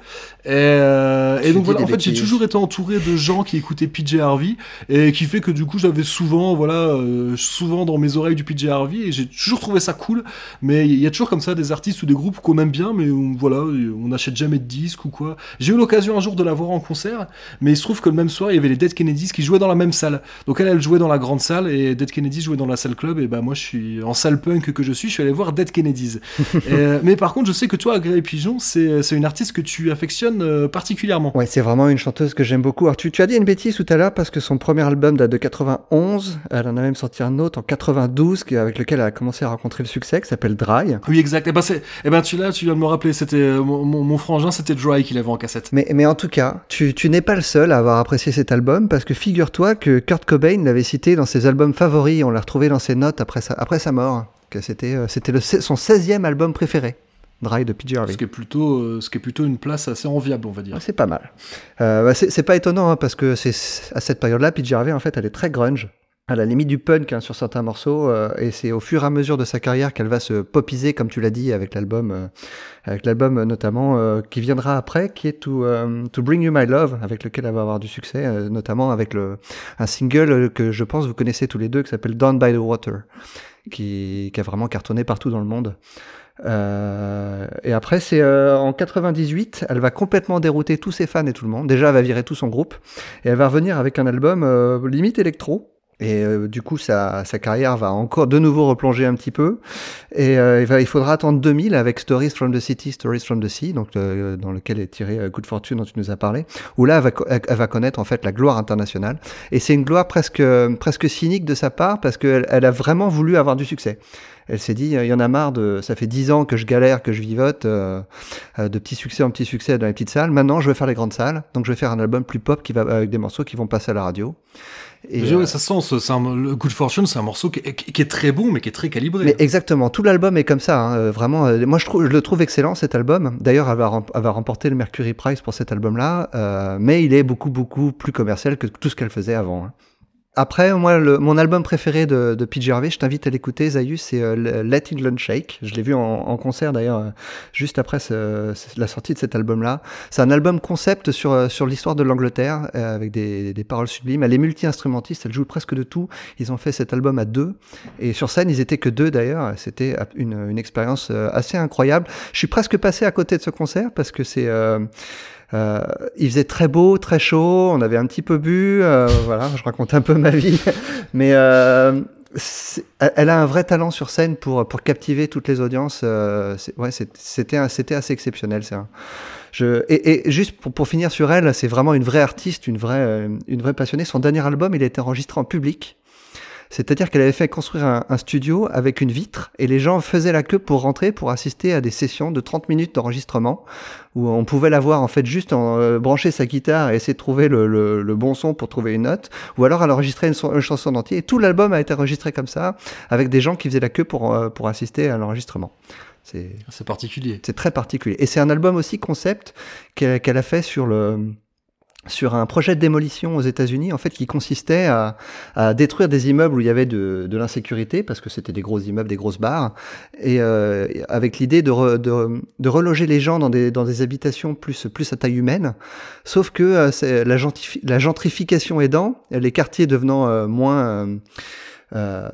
euh, et donc voilà, en fait, j'ai toujours été entouré de gens qui écoutaient PJ Harvey, et qui fait que du coup, j'avais souvent, voilà, euh, souvent dans mes oreilles du PJ Harvey, et j'ai toujours trouvé ça cool. Mais il y a toujours comme ça des artistes ou des groupes qu'on aime bien, mais on, voilà, on n'achète jamais de disques ou quoi. J'ai eu l'occasion un jour de la voir en concert, mais il se trouve que le même soir, il y avait les Dead Kennedys qui jouaient dans la même salle. Donc elle, elle jouait dans la grande salle et Dead Kennedys jouait dans la salle club. Et ben moi, je suis en salle punk que je suis, je suis allé voir Dead Kennedys. Et, euh, mais par contre, je sais que toi, Agréé Pigeon, c'est c'est une artiste que tu affectionnes euh, particulièrement. Ouais, c'est vraiment une chanteuse que j'aime beaucoup. Alors, tu, tu as dit une bêtise tout à l'heure parce que son premier album date de 91. Elle en a même sorti un autre en 92 qui- avec lequel elle a commencé à rencontrer le succès, qui s'appelle Dry. Oui, exact. Et ben, c'est, et ben tu là, tu viens de me rappeler, c'était euh, mon, mon, mon frangin, c'était Dry qu'il avait en cassette. Mais, mais en tout cas, tu, tu n'es pas le seul à avoir apprécié cet album parce que figure-toi que Kurt Cobain l'avait cité dans ses albums favoris. On l'a retrouvé dans ses notes après sa, après sa mort. Que c'était, euh, c'était son 16e album préféré. Dry de PJ Harvey. Ce qui est plutôt, euh, ce qui est plutôt une place assez enviable, on va dire. Ouais, C'est pas mal. Euh, bah, c'est c'est pas étonnant hein, parce que c'est à cette période-là, PJ Harvey en fait, elle est très grunge, à la limite du punk hein, sur certains morceaux, euh, et c'est au fur et à mesure de sa carrière qu'elle va se popiser, comme tu l'as dit, avec l'album, euh, avec l'album euh, notamment euh, qui viendra après, qui est to, euh, to Bring You My Love, avec lequel elle va avoir du succès, euh, notamment avec le un single que je pense vous connaissez tous les deux, qui s'appelle Down by the Water, qui, qui a vraiment cartonné partout dans le monde. Euh, et après, c'est euh, en 98, elle va complètement dérouter tous ses fans et tout le monde. Déjà, elle va virer tout son groupe et elle va revenir avec un album euh, limite électro. Et euh, du coup, sa, sa carrière va encore de nouveau replonger un petit peu. Et euh, il, va, il faudra attendre 2000 avec Stories from the City, Stories from the Sea, donc euh, dans lequel est tiré euh, Good Fortune dont tu nous as parlé, où là, elle va, elle, va connaître en fait la gloire internationale. Et c'est une gloire presque presque cynique de sa part parce qu'elle elle a vraiment voulu avoir du succès. Elle s'est dit, il y en a marre de, ça fait dix ans que je galère, que je vivote, euh, euh, de petits succès en petits succès dans les petites salles. Maintenant, je vais faire les grandes salles, donc je vais faire un album plus pop qui va avec des morceaux qui vont passer à la radio. Et, Déjà, euh, ça sent, ce- c'est un, le Good Fortune, c'est un morceau qui est, qui est très bon, mais qui est très calibré. Mais exactement, tout l'album est comme ça. hein, euh, vraiment, euh, moi je, trouve, je le trouve excellent cet album. D'ailleurs, elle va, rem- elle va remporter le Mercury Prize pour cet album-là, euh, mais il est beaucoup beaucoup plus commercial que tout ce qu'elle faisait avant. hein. Après, moi, le, mon album préféré de, de PJ Harvey, je t'invite à l'écouter, Zayus, c'est euh, le- Let England Shake. Je l'ai vu en, en concert d'ailleurs, euh, juste après ce- la sortie de cet album-là. C'est un album concept sur, euh, sur l'histoire de l'Angleterre, euh, avec des, des paroles sublimes. Elle est multi-instrumentiste, elle joue presque de tout. Ils ont fait cet album à deux. Et sur scène, ils étaient que deux d'ailleurs. C'était une, une expérience euh, assez incroyable. Je suis presque passé à côté de ce concert parce que c'est... Euh, il faisait très beau, très chaud, on avait un petit peu bu, euh, voilà, je raconte un peu ma vie, mais euh, elle a un vrai talent sur scène pour, pour captiver toutes les audiences. euh, ouais, c'était c'était assez exceptionnel. Un- je, et, et juste pour, pour finir sur elle, c'est vraiment une vraie artiste, une vraie, euh, une vraie passionnée. Son dernier album, il a été enregistré en public. C'est-à-dire qu'elle avait fait construire un, un studio avec une vitre et les gens faisaient la queue pour rentrer pour assister à des sessions de 30 minutes d'enregistrement où on pouvait la voir en fait juste en euh, brancher sa guitare et essayer de trouver le, le- le bon son pour trouver une note ou alors elle enregistrait une, son- une chanson entière et tout l'album a été enregistré comme ça avec des gens qui faisaient la queue pour, euh, pour assister à l'enregistrement. C'est particulier. c'est très particulier. Et c'est un album aussi concept qu'elle qu'elle a fait sur le sur un projet de démolition aux États-Unis, en fait, qui consistait à, à détruire des immeubles où il y avait de, de l'insécurité, parce que c'était des gros immeubles, des grosses barres, et euh, avec l'idée de, re- de, de reloger les gens dans des, dans des habitations plus, plus à taille humaine. Sauf que euh, la, la gentrification aidant, les quartiers devenant euh, moins euh,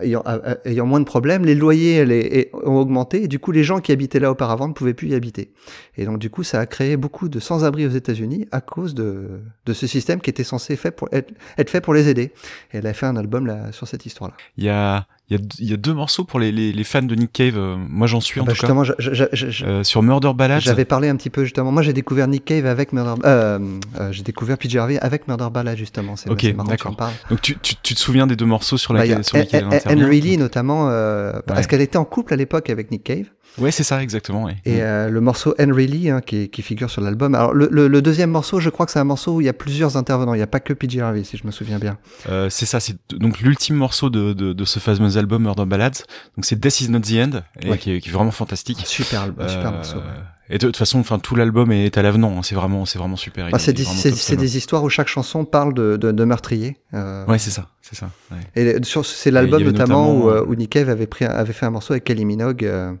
ayant, ayant moins de problèmes, les loyers ont augmenté et du coup les gens qui habitaient là auparavant ne pouvaient plus y habiter. Et donc du coup ça a créé beaucoup de sans-abri aux États-Unis à cause de, de ce système qui était censé fait pour être, fait pour les aider. Et elle a fait un album là, sur cette histoire-là. Il y a, il y a deux morceaux pour les, les, les fans de Nick Cave. euh, moi, j'en suis en Bah, tout cas. justement, je- je- je- je- je- Euh, sur Murder Ballads. J'avais parlé un petit peu justement. Moi, j'ai découvert Nick Cave avec Murder. Euh, euh, j'ai découvert PJ Harvey avec Murder Ballad justement. C'est Ok, c'est marrant tu en parles. Donc tu, tu, tu te souviens des deux morceaux sur, Bah, laquelle, a sur lesquels intervient Reilly notamment euh, parce qu'elle était en couple à l'époque avec Nick Cave Ouais, c'est ça, exactement. ouais. et euh, le morceau Anne Reilly hein, qui, qui figure sur l'album. Alors le, le- le deuxième morceau, je crois que c'est un morceau où il y a plusieurs intervenants. Il n'y a pas que PJ Harvey si je me souviens bien. Euh, c'est ça, c'est donc l'ultime morceau de, de, de ce fameux album Murder Ballads. Donc c'est Death is not the end, et Ouais. qui, est, qui est vraiment fantastique. Super, album, super Euh, morceau. ouais. Et de toute façon, enfin tout l'album est à l'avenant. hein. C'est vraiment, c'est vraiment super. Ah, est- c'est des, histoires où chaque chanson parle de, de, de meurtriers. Euh, Ouais, c'est ça, c'est ça. ouais. Et sur, c'est l'album notamment, notamment, où, euh, où Nick Cave avait, pris, un- avait fait un morceau avec Kelly Minogue. Euh,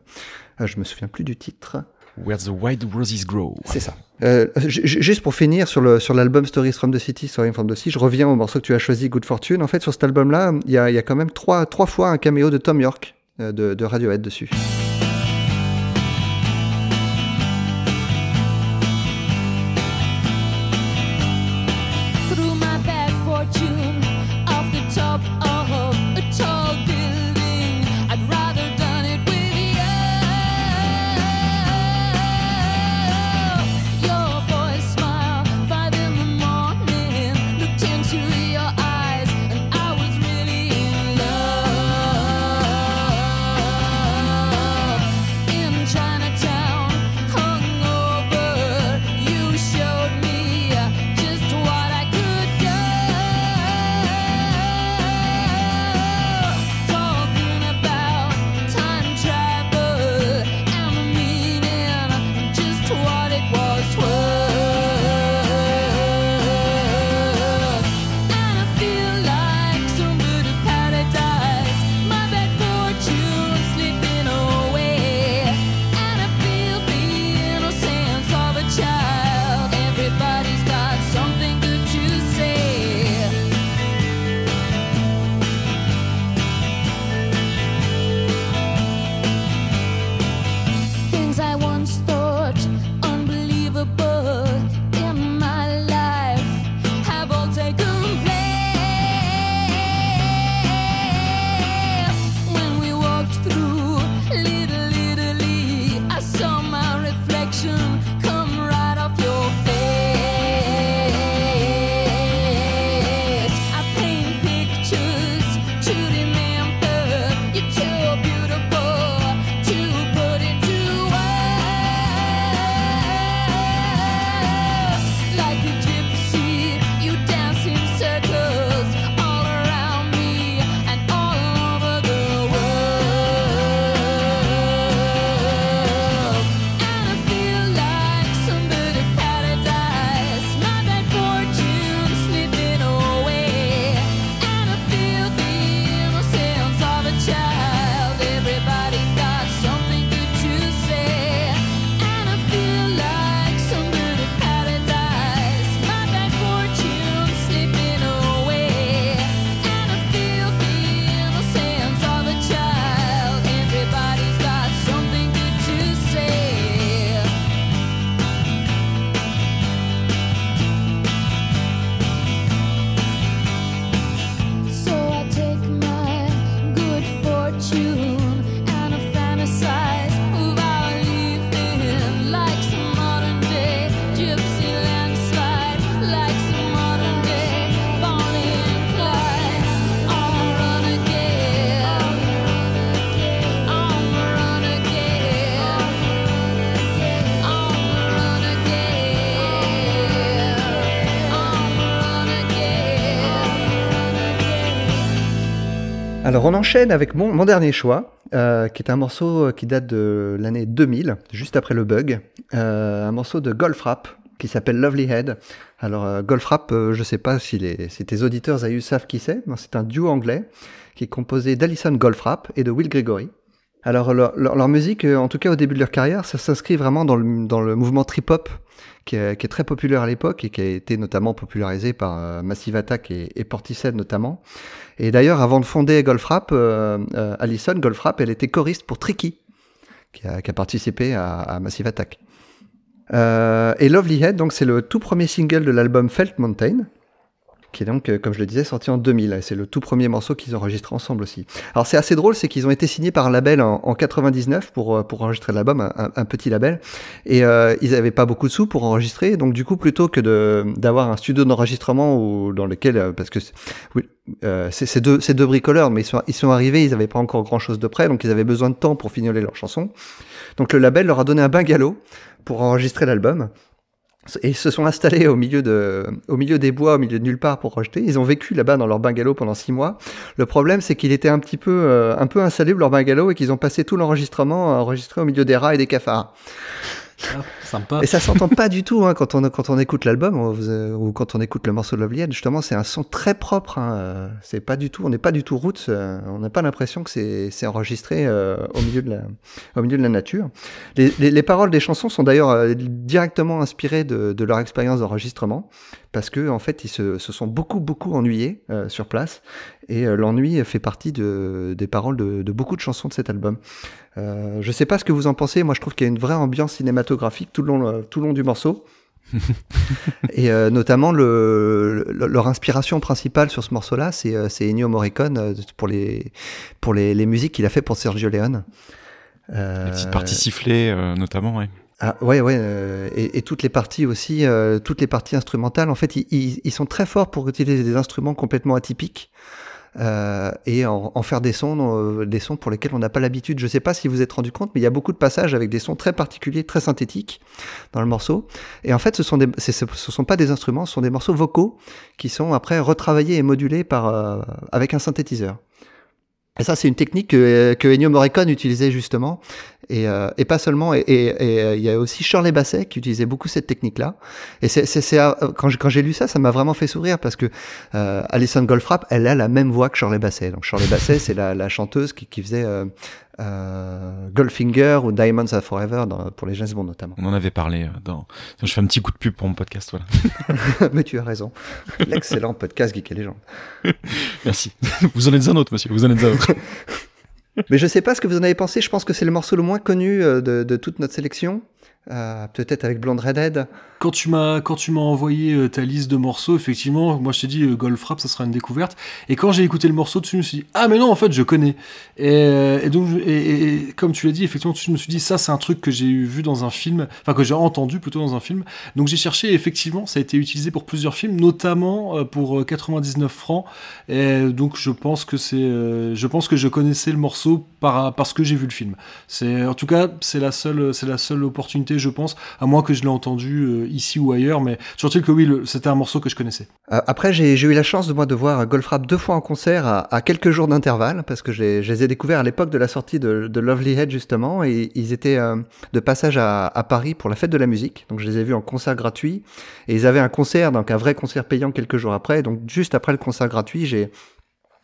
euh, je me souviens plus du titre. Where the White Roses Grow. C'est ça. Euh, ju- ju- juste pour finir sur le sur l'album Stories from the City, Stories from the Sea, je reviens au morceau que tu as choisi, Good Fortune. En fait, sur cet album-là, il y a, il y a quand même trois trois fois un caméo de Tom York de, de Radiohead dessus. Alors on enchaîne avec mon, dernier choix, euh, qui est un morceau euh, qui date de l'année 2000, juste après le bug, euh, un morceau de Golf Rap qui s'appelle Lovely Head. Alors euh, Golf Rap, je sais pas si, les, tes auditeurs Zayus savent qui c'est, c'est un duo anglais qui est composé d'Alison Golf Rap et de Will Gregory. Alors leur, musique, en tout cas au début de leur carrière, ça s'inscrit vraiment dans le mouvement trip-hop qui est, très populaire à l'époque et qui a été notamment popularisé par euh, Massive Attack et, et Portishead notamment. Et d'ailleurs, avant de fonder Goldfrapp, euh, euh, Alison Goldfrapp, elle était choriste pour Tricky, qui a, participé à, Massive Attack. Et Lovely Head, donc c'est le tout premier single de l'album Felt Mountain, qui est donc, euh, comme je le disais, sorti en 2000. Et c'est le tout premier morceau qu'ils ont enregistré ensemble aussi. Alors c'est assez drôle, c'est qu'ils ont été signés par un label en, en 99 pour, euh, pour enregistrer l'album, un, petit label. Et euh, ils avaient pas beaucoup de sous pour enregistrer. Donc du coup, plutôt que d'avoir un studio d'enregistrement où, dans lequel, parce que oui, euh, c'est deux, deux bricoleurs, mais ils sont, arrivés, ils avaient pas encore grand chose de près, donc ils avaient besoin de temps pour fignoler leurs chansons. Donc le label leur a donné un bungalow pour enregistrer l'album. Et se sont installés au milieu, de, au milieu des bois, au milieu de nulle part pour rejeter. Ils ont vécu là-bas dans leur bungalow pendant six mois. Le problème, c'est qu'il était un petit peu, euh, un peu insalubre leur bungalow et qu'ils ont passé tout l'enregistrement à enregistrer au milieu des rats et des cafards. Ah. Et ça s'entend pas du tout hein, quand on quand on écoute l'album ou, euh, ou quand on écoute le morceau de Lovely. Justement, c'est un son très propre. Hein. euh, C'est pas du tout, on n'est pas du tout roots. euh, on n'a pas l'impression que c'est enregistré au milieu de la au milieu de la nature. Les, les, les paroles des chansons sont d'ailleurs directement inspirées de leur expérience d'enregistrement parce que en fait ils se, se sont beaucoup beaucoup ennuyés euh, sur place et euh, l'ennui fait partie de, des paroles de, de beaucoup de chansons de cet album. Euh, je sais pas ce que vous en pensez. Moi, je trouve qu'il y a une vraie ambiance cinématographique tout le long, euh, tout le long du morceau. et euh, notamment le, le- leur inspiration principale sur ce morceau-là, c'est c'est Ennio Morricone pour les pour les, les musiques qu'il a fait pour Sergio Leone. Euh, Les petites parties sifflées, euh, notamment, ouais. Ah, ouais, ouais, euh, et, et toutes les parties aussi, euh, toutes les parties instrumentales. En fait, ils, ils, ils sont très forts pour utiliser des instruments complètement atypiques euh, et en, en faire des sons, euh, des sons pour lesquels on n'a pas l'habitude. Je sais pas si vous êtes rendu compte, mais il y a beaucoup de passages avec des sons très particuliers, très synthétiques dans le morceau. Et en fait, ce sont des, ce sont pas des instruments, ce sont des morceaux vocaux qui sont après retravaillés et modulés par euh, avec un synthétiseur. Et ça, c'est une technique que, que Ennio Morricone utilisait justement, et, euh, et pas seulement. Et et- et, euh, il y a aussi Shirley Basset qui utilisait beaucoup cette technique-là. Et c'est, c'est, c'est, euh, quand, j'ai- quand j'ai lu ça, ça m'a vraiment fait sourire parce que euh, Alison Goldfrapp, elle a la même voix que Shirley Basset. Donc Shirley Basset, c'est la, la chanteuse qui, qui faisait euh, euh, Goldfinger ou Diamonds Are Forever dans, pour les James Bond notamment. On en avait parlé euh, dans. Je fais un petit coup de pub pour mon podcast, voilà. Mais tu as raison. L'excellent podcast Geek et Légende. Merci. Vous en êtes un autre, monsieur. Vous en êtes un autre. Mais je sais pas ce que vous en avez pensé. Je pense que c'est le morceau le moins connu euh, de, de toute notre sélection. Euh, peut-être avec Blonde Redhead. Quand tu m'as quand tu m'as envoyé euh, ta liste de morceaux, effectivement, moi je t'ai dit euh, ça sera une découverte. Et quand j'ai écouté le morceau je me suis dit ah mais non en fait je connais. Et, euh, donc comme tu l'as dit, effectivement, je me suis dit ça c'est un truc que j'ai vu dans un film, enfin que j'ai entendu plutôt dans un film. Donc j'ai cherché effectivement ça a été utilisé pour plusieurs films, notamment pour euh, 99 francs. Et donc je pense que c'est je pense que je connaissais le morceau par parce que j'ai vu le film. C'est en tout cas c'est la seule c'est la seule opportunité je pense, à moins que je l'ai entendu euh, ici ou ailleurs, mais surtout que oui c'était un morceau que je connaissais. Euh, Après, j'ai eu la chance de moi de voir Goldfrapp deux fois en concert à, quelques jours d'intervalle parce que je les, ai découverts à l'époque de la sortie de, de Lovely Head justement et ils étaient euh, de passage à, à Paris pour la fête de la musique. Donc je les ai vus en concert gratuit et ils avaient un concert, donc un vrai concert payant quelques jours après. Donc juste après le concert gratuit, j'ai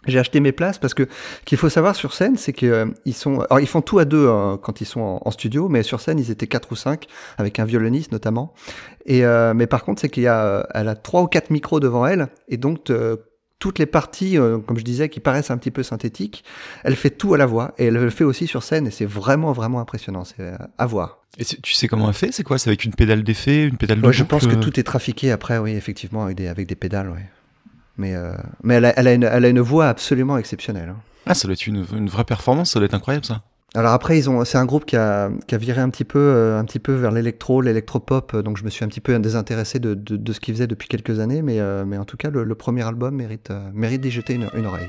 j'ai acheté mes places parce que qu'il faut savoir sur scène, c'est que euh, ils sont, alors ils font tout à deux euh, quand ils sont en, en studio, mais sur scène ils étaient quatre ou cinq avec un violoniste notamment. Et euh, mais par contre, c'est qu'il y a, euh, elle a trois ou quatre micros devant elle, et donc euh, toutes les parties, euh, comme je disais, qui paraissent un petit peu synthétiques, elle fait tout à la voix et elle le fait aussi sur scène, et c'est vraiment vraiment impressionnant, c'est à voir. Et tu sais comment elle fait? C'est quoi? C'est avec une pédale d'effet, une pédale de Ouais, je pense que tout est trafiqué après, oui, effectivement, avec des avec des pédales, ouais. Mais euh, mais elle a, elle a une elle a une voix absolument exceptionnelle. hein. Ah, ça doit être une, une vraie performance. Ça doit être incroyable, ça. Alors après, ils ont, c'est un groupe qui a, qui a viré un petit peu, euh, un petit peu vers l'électro, l'électropop. euh, Donc je me suis un petit peu désintéressé de, de, de ce qu'ils faisaient depuis quelques années, mais, euh, mais en tout cas, le, le premier album mérite, euh, mérite d'y jeter une, une oreille.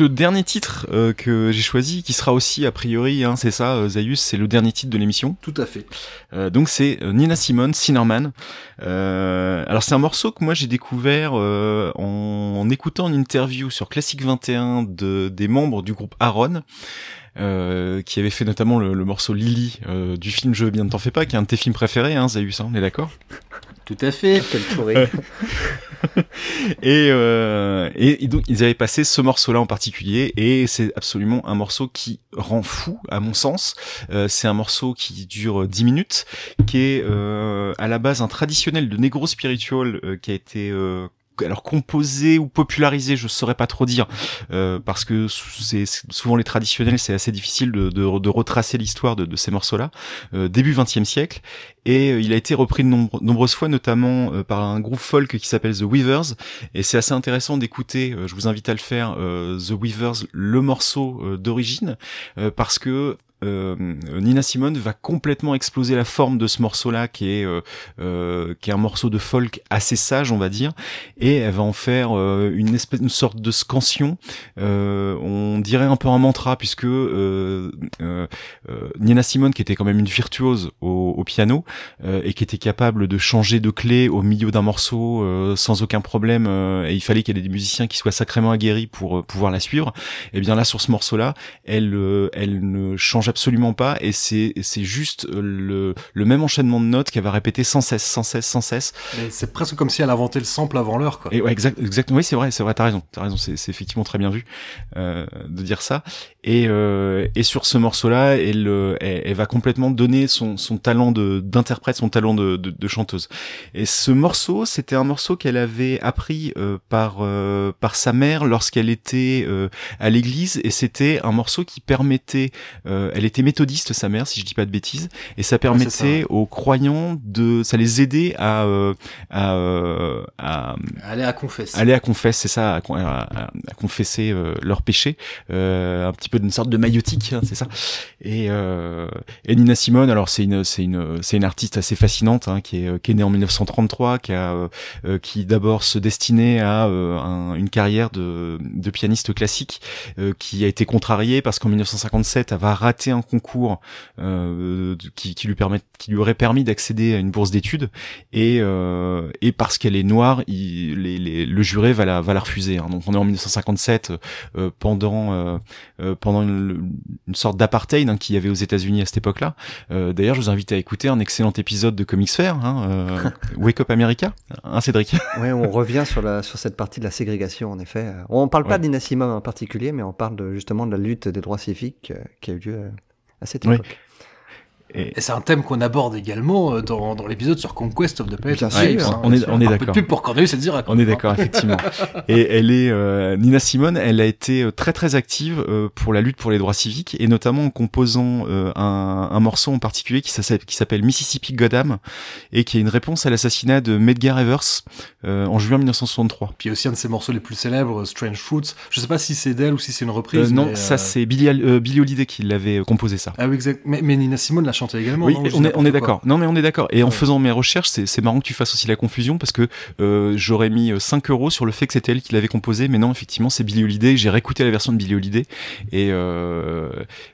Le dernier titre euh, que j'ai choisi, qui sera aussi a priori, hein, c'est ça, euh, Zaius, c'est le dernier titre de l'émission. Tout à fait. Euh, donc c'est Nina Simone, Sinnerman. Euh, alors c'est un morceau que moi j'ai découvert euh, en, en écoutant une interview sur Classic 21 de, des membres du groupe Aaron. Euh, qui avait fait notamment le, le morceau Lily euh, du film Je veux bien ne t'en fais pas, qui est un de tes films préférés, hein, Zaius, hein, on est d'accord? Tout à fait. Quel touré. et, euh, et, donc ils avaient passé ce morceau-là en particulier et c'est absolument un morceau qui rend fou à mon sens. Euh, c'est un morceau qui dure 10 minutes, qui est euh, à la base un traditionnel de Negro Spiritual euh, qui a été alors composé ou popularisé, je saurais pas trop dire, euh, parce que c'est souvent les traditionnels, c'est assez difficile de, de, de retracer l'histoire de, de ces morceaux-là. Euh, début 20e siècle, et euh, il a été repris de nombre- nombreuses fois, notamment euh, par un groupe folk qui s'appelle The Weavers, et c'est assez intéressant d'écouter. euh, je vous invite à le faire, euh, The Weavers, le morceau d'origine, parce que euh, Nina Simone va complètement exploser la forme de ce morceau-là, qui est euh, euh, qui est un morceau de folk assez sage, on va dire, et elle va en faire euh, une espèce, une sorte de scansion. Euh, on dirait un peu un mantra, puisque euh, euh, euh, Nina Simone, qui était quand même une virtuose au, piano euh, et qui était capable de changer de clé au milieu d'un morceau euh, sans aucun problème, euh, et il fallait qu'il y ait des musiciens qui soient sacrément aguerris pour euh, pouvoir la suivre. Et bien là, sur ce morceau-là, elle, euh, elle ne change absolument pas et c'est c'est juste euh, le le même enchaînement de notes qu'elle va répéter sans cesse, sans cesse, sans cesse. Mais c'est presque comme si elle inventait le sample avant l'heure, quoi. Et ouais, exact, exactement. Oui, c'est vrai, c'est vrai. T'as raison, t'as raison. C'est c'est effectivement très bien vu euh, de dire ça. Et euh, et sur ce morceau-là, elle, euh, elle elle va complètement donner son son talent de d'interprète, son talent de, de de chanteuse. Et ce morceau, c'était un morceau qu'elle avait appris euh, par euh, par sa mère lorsqu'elle était euh, à l'église et c'était un morceau qui permettait euh, elle était méthodiste sa mère si je dis pas de bêtises et ça permettait ça, ouais. aux croyants de ça les aidait à euh, à, euh, à Allez à confesse. aller à confesse c'est ça à, à- à- confesser euh, leurs péchés euh, un petit peu d'une sorte de maïotique hein, c'est ça et euh, et Nina Simone alors c'est une c'est une c'est une artiste assez fascinante hein, qui est euh, qui est née en 1933 qui a qui d'abord se destinait à euh, un- une carrière de de pianiste classique euh, qui a été contrariée parce qu'en 1957 elle va rater un concours euh, qui, qui lui permet qui lui aurait permis d'accéder à une bourse d'études et euh, et parce qu'elle est noire il, les, les- le juré va la va la refuser hein. donc on est en 1957 euh, pendant euh, pendant une, une sorte d'apartheid hein, qu'il y avait aux États-Unis à cette époque-là d'ailleurs je vous invite à écouter un excellent épisode de Comics Fair hein, Wake Up America hein Cédric? Ouais, on revient sur, la, sur cette partie de la ségrégation, en effet. On parle pas Ouais. d'Ina Simone en particulier, mais on parle de, justement de la lutte des droits civiques qui a eu lieu à cette Oui. Et, Et c'est un thème qu'on aborde également euh, dans, dans l'épisode sur Conquest of the Planet Bien of sûr, the Apes, on hein. est- on est Un peu de d'accord. pub pour Cornelius et Dirac. On est d'accord, effectivement. Et elle est euh, Nina Simone, elle a été euh, très très active euh, pour la lutte pour les droits civiques et notamment en composant euh, un, un morceau en particulier qui s'appelle qui s'appelle Mississippi Goddam et qui est une réponse à l'assassinat de Medgar Evers euh, en juin 1963. Puis aussi un de ses morceaux les plus célèbres, Strange Fruits. Je sais pas si c'est d'elle ou si c'est une Euh, reprise. non, mais, ça euh, c'est Billy, euh, Billy Holiday qui l'avait composé ça. Ah oui, exact. Mais, mais Nina Simone l'a également. Oui, non, on est, on d'accord. Non, mais on est d'accord. Et en Ouais. faisant mes recherches, c'est c'est marrant que tu fasses aussi la confusion parce que euh, j'aurais mis euh, 5 euros sur le fait que c'était elle qui l'avait composé, mais non, effectivement, c'est Billie Holiday. J'ai réécouté la version de Billie Holiday et euh,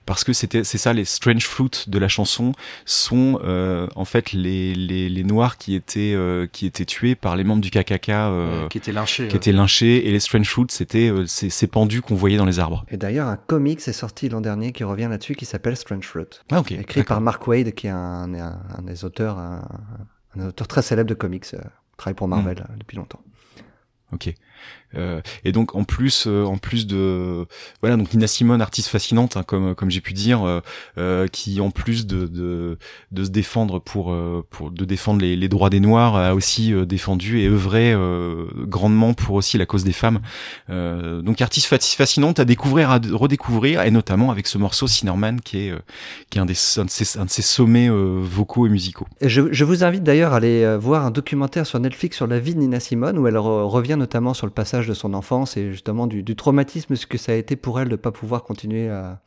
parce que c'était c'est ça les strange fruits de la chanson sont euh, en fait les, les les noirs qui étaient euh, qui étaient tués par les membres du KKK euh, Ouais, qui était lynché. qui étaient lynchés et les strange fruits c'était euh, ces, ces pendus qu'on voyait dans les arbres. Et d'ailleurs, un comics est sorti l'an dernier qui revient là-dessus, qui s'appelle Strange Fruit. Ah écrit par Mark Wade, qui est un, un- un des auteurs, un, un auteur très célèbre de comics, euh, travaille pour Marvel euh, depuis longtemps. Ok. Euh, et donc en plus, euh, en plus de voilà donc Nina Simone, artiste fascinante hein, comme comme j'ai pu dire, euh, qui en plus de, de se défendre pour pour de défendre les, droits des Noirs a aussi défendu et œuvré grandement pour aussi la cause des femmes. Donc artiste fa- fascinante à découvrir, à redécouvrir et notamment avec ce morceau Cinnamon qui est qui est un des de ses, un de ses sommets vocaux et musicaux. Je, je vous invite d'ailleurs à aller voir un documentaire sur Netflix sur la vie de Nina Simone, où elle re- revient notamment sur le passage de son enfance et justement du, traumatisme, ce que ça a été pour elle de ne pas pouvoir continuer à,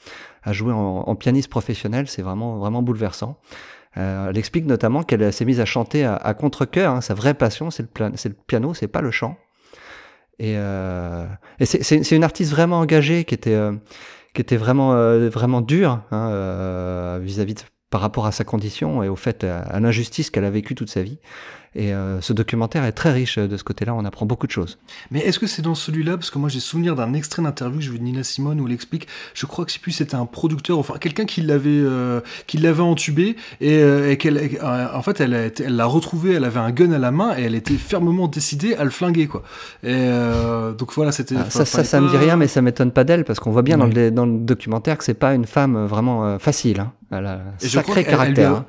jouer en, pianiste professionnel. C'est vraiment, vraiment bouleversant. Euh, elle explique notamment qu'elle s'est mise à chanter à, contre-cœur. hein. sa vraie passion, c'est le, le piano, c'est pas le chant. Et, euh, c'est- une artiste vraiment engagée qui était, euh, qui était vraiment, vraiment dure hein, vis-à-vis par rapport à sa condition et au fait à l'injustice qu'elle a vécue toute sa vie. Et euh, ce documentaire est très riche de ce côté-là, on apprend beaucoup de choses. Mais est-ce que c'est dans celui-là? Parce que moi j'ai souvenir d'un extrait d'interview que j'ai vu de Nina Simone où elle explique, je crois que c'est plus c'était un producteur, enfin quelqu'un qui l'avait euh, qui l'avait entubé et, euh, et qu'elle, euh, en fait elle l'a retrouvé, elle avait un gun à la main et elle était fermement décidée à le flinguer quoi. Et euh, donc voilà c'était. Ah, ça, ça, ça me dit rien, mais ça m'étonne pas d'elle parce qu'on voit bien dans, le, dans le documentaire que c'est pas une femme euh, vraiment euh, facile. Hein. Elle a un sacré elle caractère.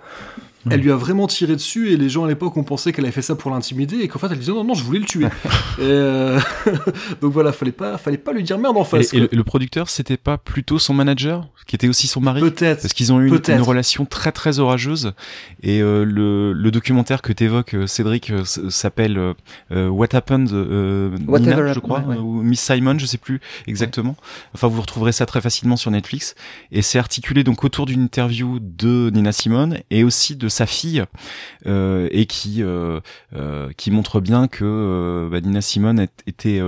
Elle lui a vraiment tiré dessus et les gens à l'époque ont pensé qu'elle avait fait ça pour l'intimider et qu'en fait elle disait non non je voulais le tuer. euh, donc voilà fallait pas fallait pas lui dire merde en face. et le, le producteur, c'était pas plutôt son manager, qui était aussi son mari? Peut-être. Parce qu'ils ont eu une, relation très très orageuse. Et euh, le, le documentaire que t'évoques, euh, Cédric, euh, s'appelle What Happened euh, Nina, je crois, ouais, ouais. ou Miss Simon, je sais plus exactement. Enfin, vous retrouverez ça très facilement sur Netflix. Et c'est articulé donc autour d'une interview de Nina Simone et aussi de sa fille, euh, et qui euh, euh, qui montre bien que bah, Nina Simone était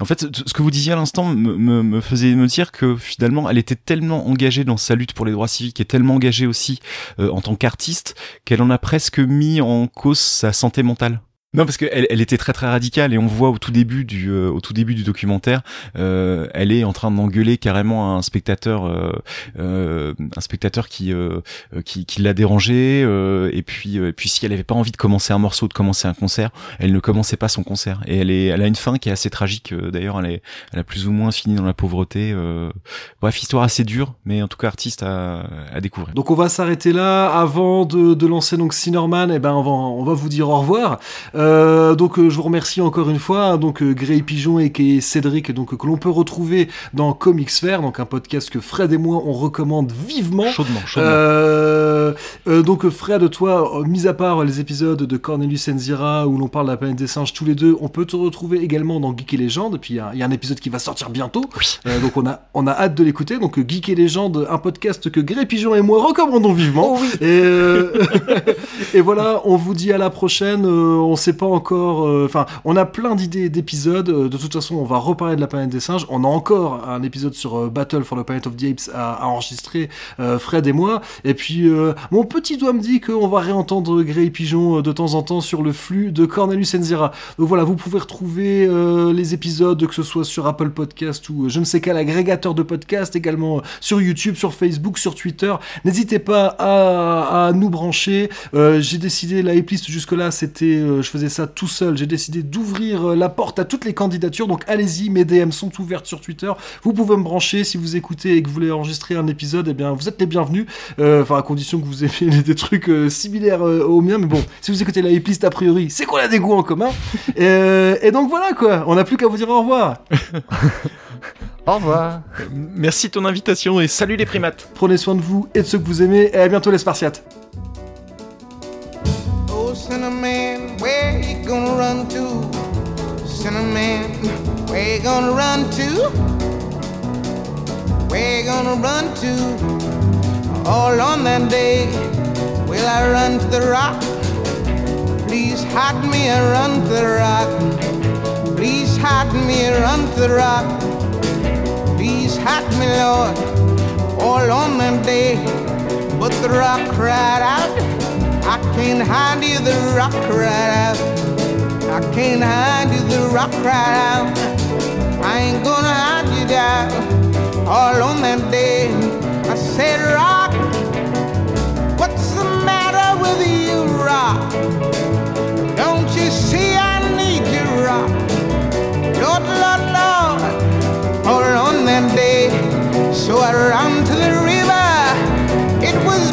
en fait, ce que vous disiez à l'instant me, faisait me dire que finalement, elle était tellement engagée dans sa lutte pour les droits civiques et tellement engagée aussi en tant qu'artiste qu'elle en a presque mis en cause sa santé mentale. Non, parce qu'elle elle était très très radicale et on voit au tout début du euh, au tout début du documentaire, euh, elle est en train d'engueuler carrément un spectateur, euh, euh, un spectateur qui euh, euh, qui, qui l'a dérangé et puis et puis si elle avait pas envie de commencer un morceau, de commencer un concert, elle ne commençait pas son concert et elle est elle a une fin qui est assez tragique. D'ailleurs, elle est elle a plus ou moins fini dans la pauvreté. Bref, histoire assez dure, mais en tout cas artiste à, à découvrir. Donc on va s'arrêter là avant de, de lancer donc Sinorman. Et ben on va on va vous dire au revoir. Euh, donc euh, je vous remercie encore une fois. hein, donc euh, Grey Pigeon et qui est Cédric donc euh, que l'on peut retrouver dans Comics Fair, donc un podcast que Fred et moi on recommande vivement. Chaudement, chaudement. Euh, euh, donc Fred, toi, mis à part les épisodes de Cornelius Enzira où l'on parle de la planète des singes tous les deux, on peut te retrouver également dans Geek et Légende. Et puis il y a- il y, a un épisode qui va sortir bientôt. Euh, donc on a on a hâte de l'écouter. Donc euh, Geek et Légende, un podcast que Grey Pigeon et moi recommandons vivement. Et, euh, et voilà, on vous dit à la prochaine. Euh, on pas encore. euh, Enfin, on a plein d'idées d'épisodes. Euh, De toute façon, on va reparler de la planète des singes. On a encore un épisode sur euh, Battle for the Planet of the Apes à, enregistrer, Fred et moi. Et puis, mon petit doigt me dit qu'on va réentendre Grey Pigeon de temps en temps sur le flux de Cornelius Enzira. Donc voilà, vous pouvez retrouver les épisodes, que ce soit sur Apple Podcast ou je ne sais quel agrégateur de podcast, également sur YouTube, sur Facebook, sur Twitter. N'hésitez pas à, à nous brancher. J'ai décidé, la hiplist jusque-là, c'était, je faisais ça tout seul. J'ai décidé d'ouvrir euh, la porte à toutes les candidatures. Donc allez-y, mes DM sont ouvertes sur Twitter. Vous pouvez me brancher si vous écoutez et que vous voulez enregistrer un épisode. Eh bien, vous êtes les bienvenus. Euh, Enfin, à condition que vous ayez des trucs euh, similaires euh, aux miens. Mais bon, si vous écoutez la hiplist a priori, c'est qu'on a des goûts en commun. Euh, et donc voilà quoi. On n'a plus qu'à vous dire au revoir. Au revoir. Merci de ton invitation et salut les primates. Prenez soin de vous et de ceux que vous aimez. Et à bientôt les Spartiates. Oh, Cinnamon, where you gonna run to? Cinnamon, where you gonna run to? Where you gonna run to? All on that day, will I run to the rock? Please hide me and run to the rock. Please hide me and run to the rock. Please hide me, Lord, all on that day. But the rock cried out. I can't hide you, the rock right out. I can't hide you, the rock right out. I ain't gonna hide you down all on that day. I said, Rock, what's the matter with you, Rock? Don't you see I need you, Rock? Lord, Lord, Lord, all on that day. So I ran to the river. It was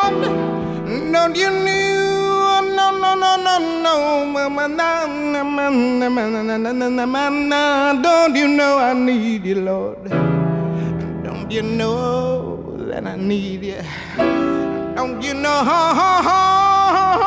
Don't you know? No, no, no, no, no. Don't you know I need you, Lord? Don't you know that I need you? Don't you know?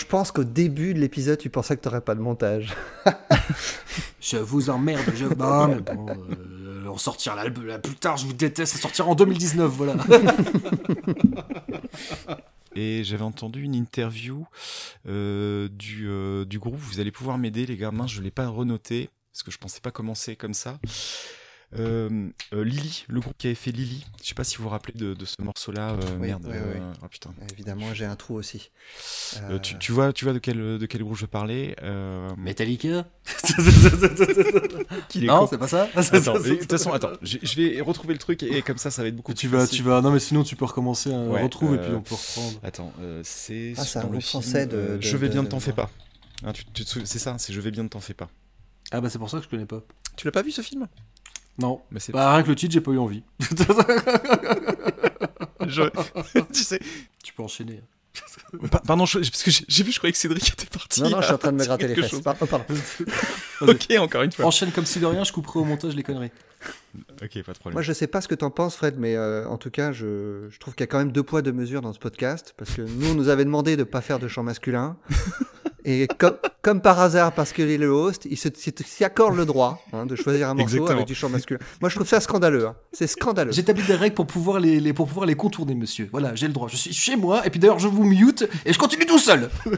Je pense qu'au début de l'épisode, tu pensais que t'aurais pas de montage. Je vous emmerde, je. Bah, mais bon, euh, on sortira l'album plus tard, je vous déteste, ça sortira en 2019, voilà. Et j'avais entendu une interview euh, du, euh, du groupe. Vous allez pouvoir m'aider, les gars. Mince, je l'ai pas renoté parce que je pensais pas commencer comme ça. Euh, euh, Lily, le groupe qui avait fait Lily. Je sais pas si vous vous rappelez de, de ce morceau-là. euh, Oui, merde. oui, euh, oui. ah, putain. Évidemment, j'ai un trou aussi. Euh, tu, tu vois, tu vois de quel de quel groupe je parlais euh, Metallica Non, c'est pas ça de toute façon, attends, je, vais retrouver le truc et, et comme ça, ça va être beaucoup Tu plus vas, facile. tu vas. Non, mais sinon, tu peux recommencer, hein, Ouais, retrouve et puis on peut reprendre. Attends, euh, c'est Ah, c'est un dans le groupe film, français de- de- Je vais bien, ne de- t'en fais pas. Ah, tu, tu te sou- c'est ça, c'est Je vais bien, ne t'en fais pas. Ah bah c'est pour ça que je connais pas. Tu l'as pas vu ce film? Non. Mais c'est Bah rien que le titre, j'ai pas eu envie. Je- tu sais. tu peux enchaîner. Pa- Pardon, je- parce que j'ai j'ai vu, je croyais que Cédric était parti. Non, non, je suis en train de me gratter les fesses. chose. Par- pardon. Ok, encore une fois. Enchaîne comme si de rien, je couperai au montage les conneries. Ok, pas de problème. Moi, je sais pas ce que t'en penses, Fred, mais euh, en tout cas, je, je trouve qu'il y a quand même deux poids, deux mesures dans ce podcast, parce que nous, on nous avait demandé de pas faire de chant masculin. Et comme, comme par hasard, parce qu'il est le host, il s'y s'y accorde le droit hein, de choisir un morceau Exactement. avec du chant masculin. Moi, je trouve ça scandaleux. hein. C'est scandaleux. J'établis des règles pour pouvoir les, les- pour pouvoir les contourner, monsieur. Voilà, j'ai le droit. Je suis chez moi, et puis d'ailleurs, je vous mute, et je continue tout seul.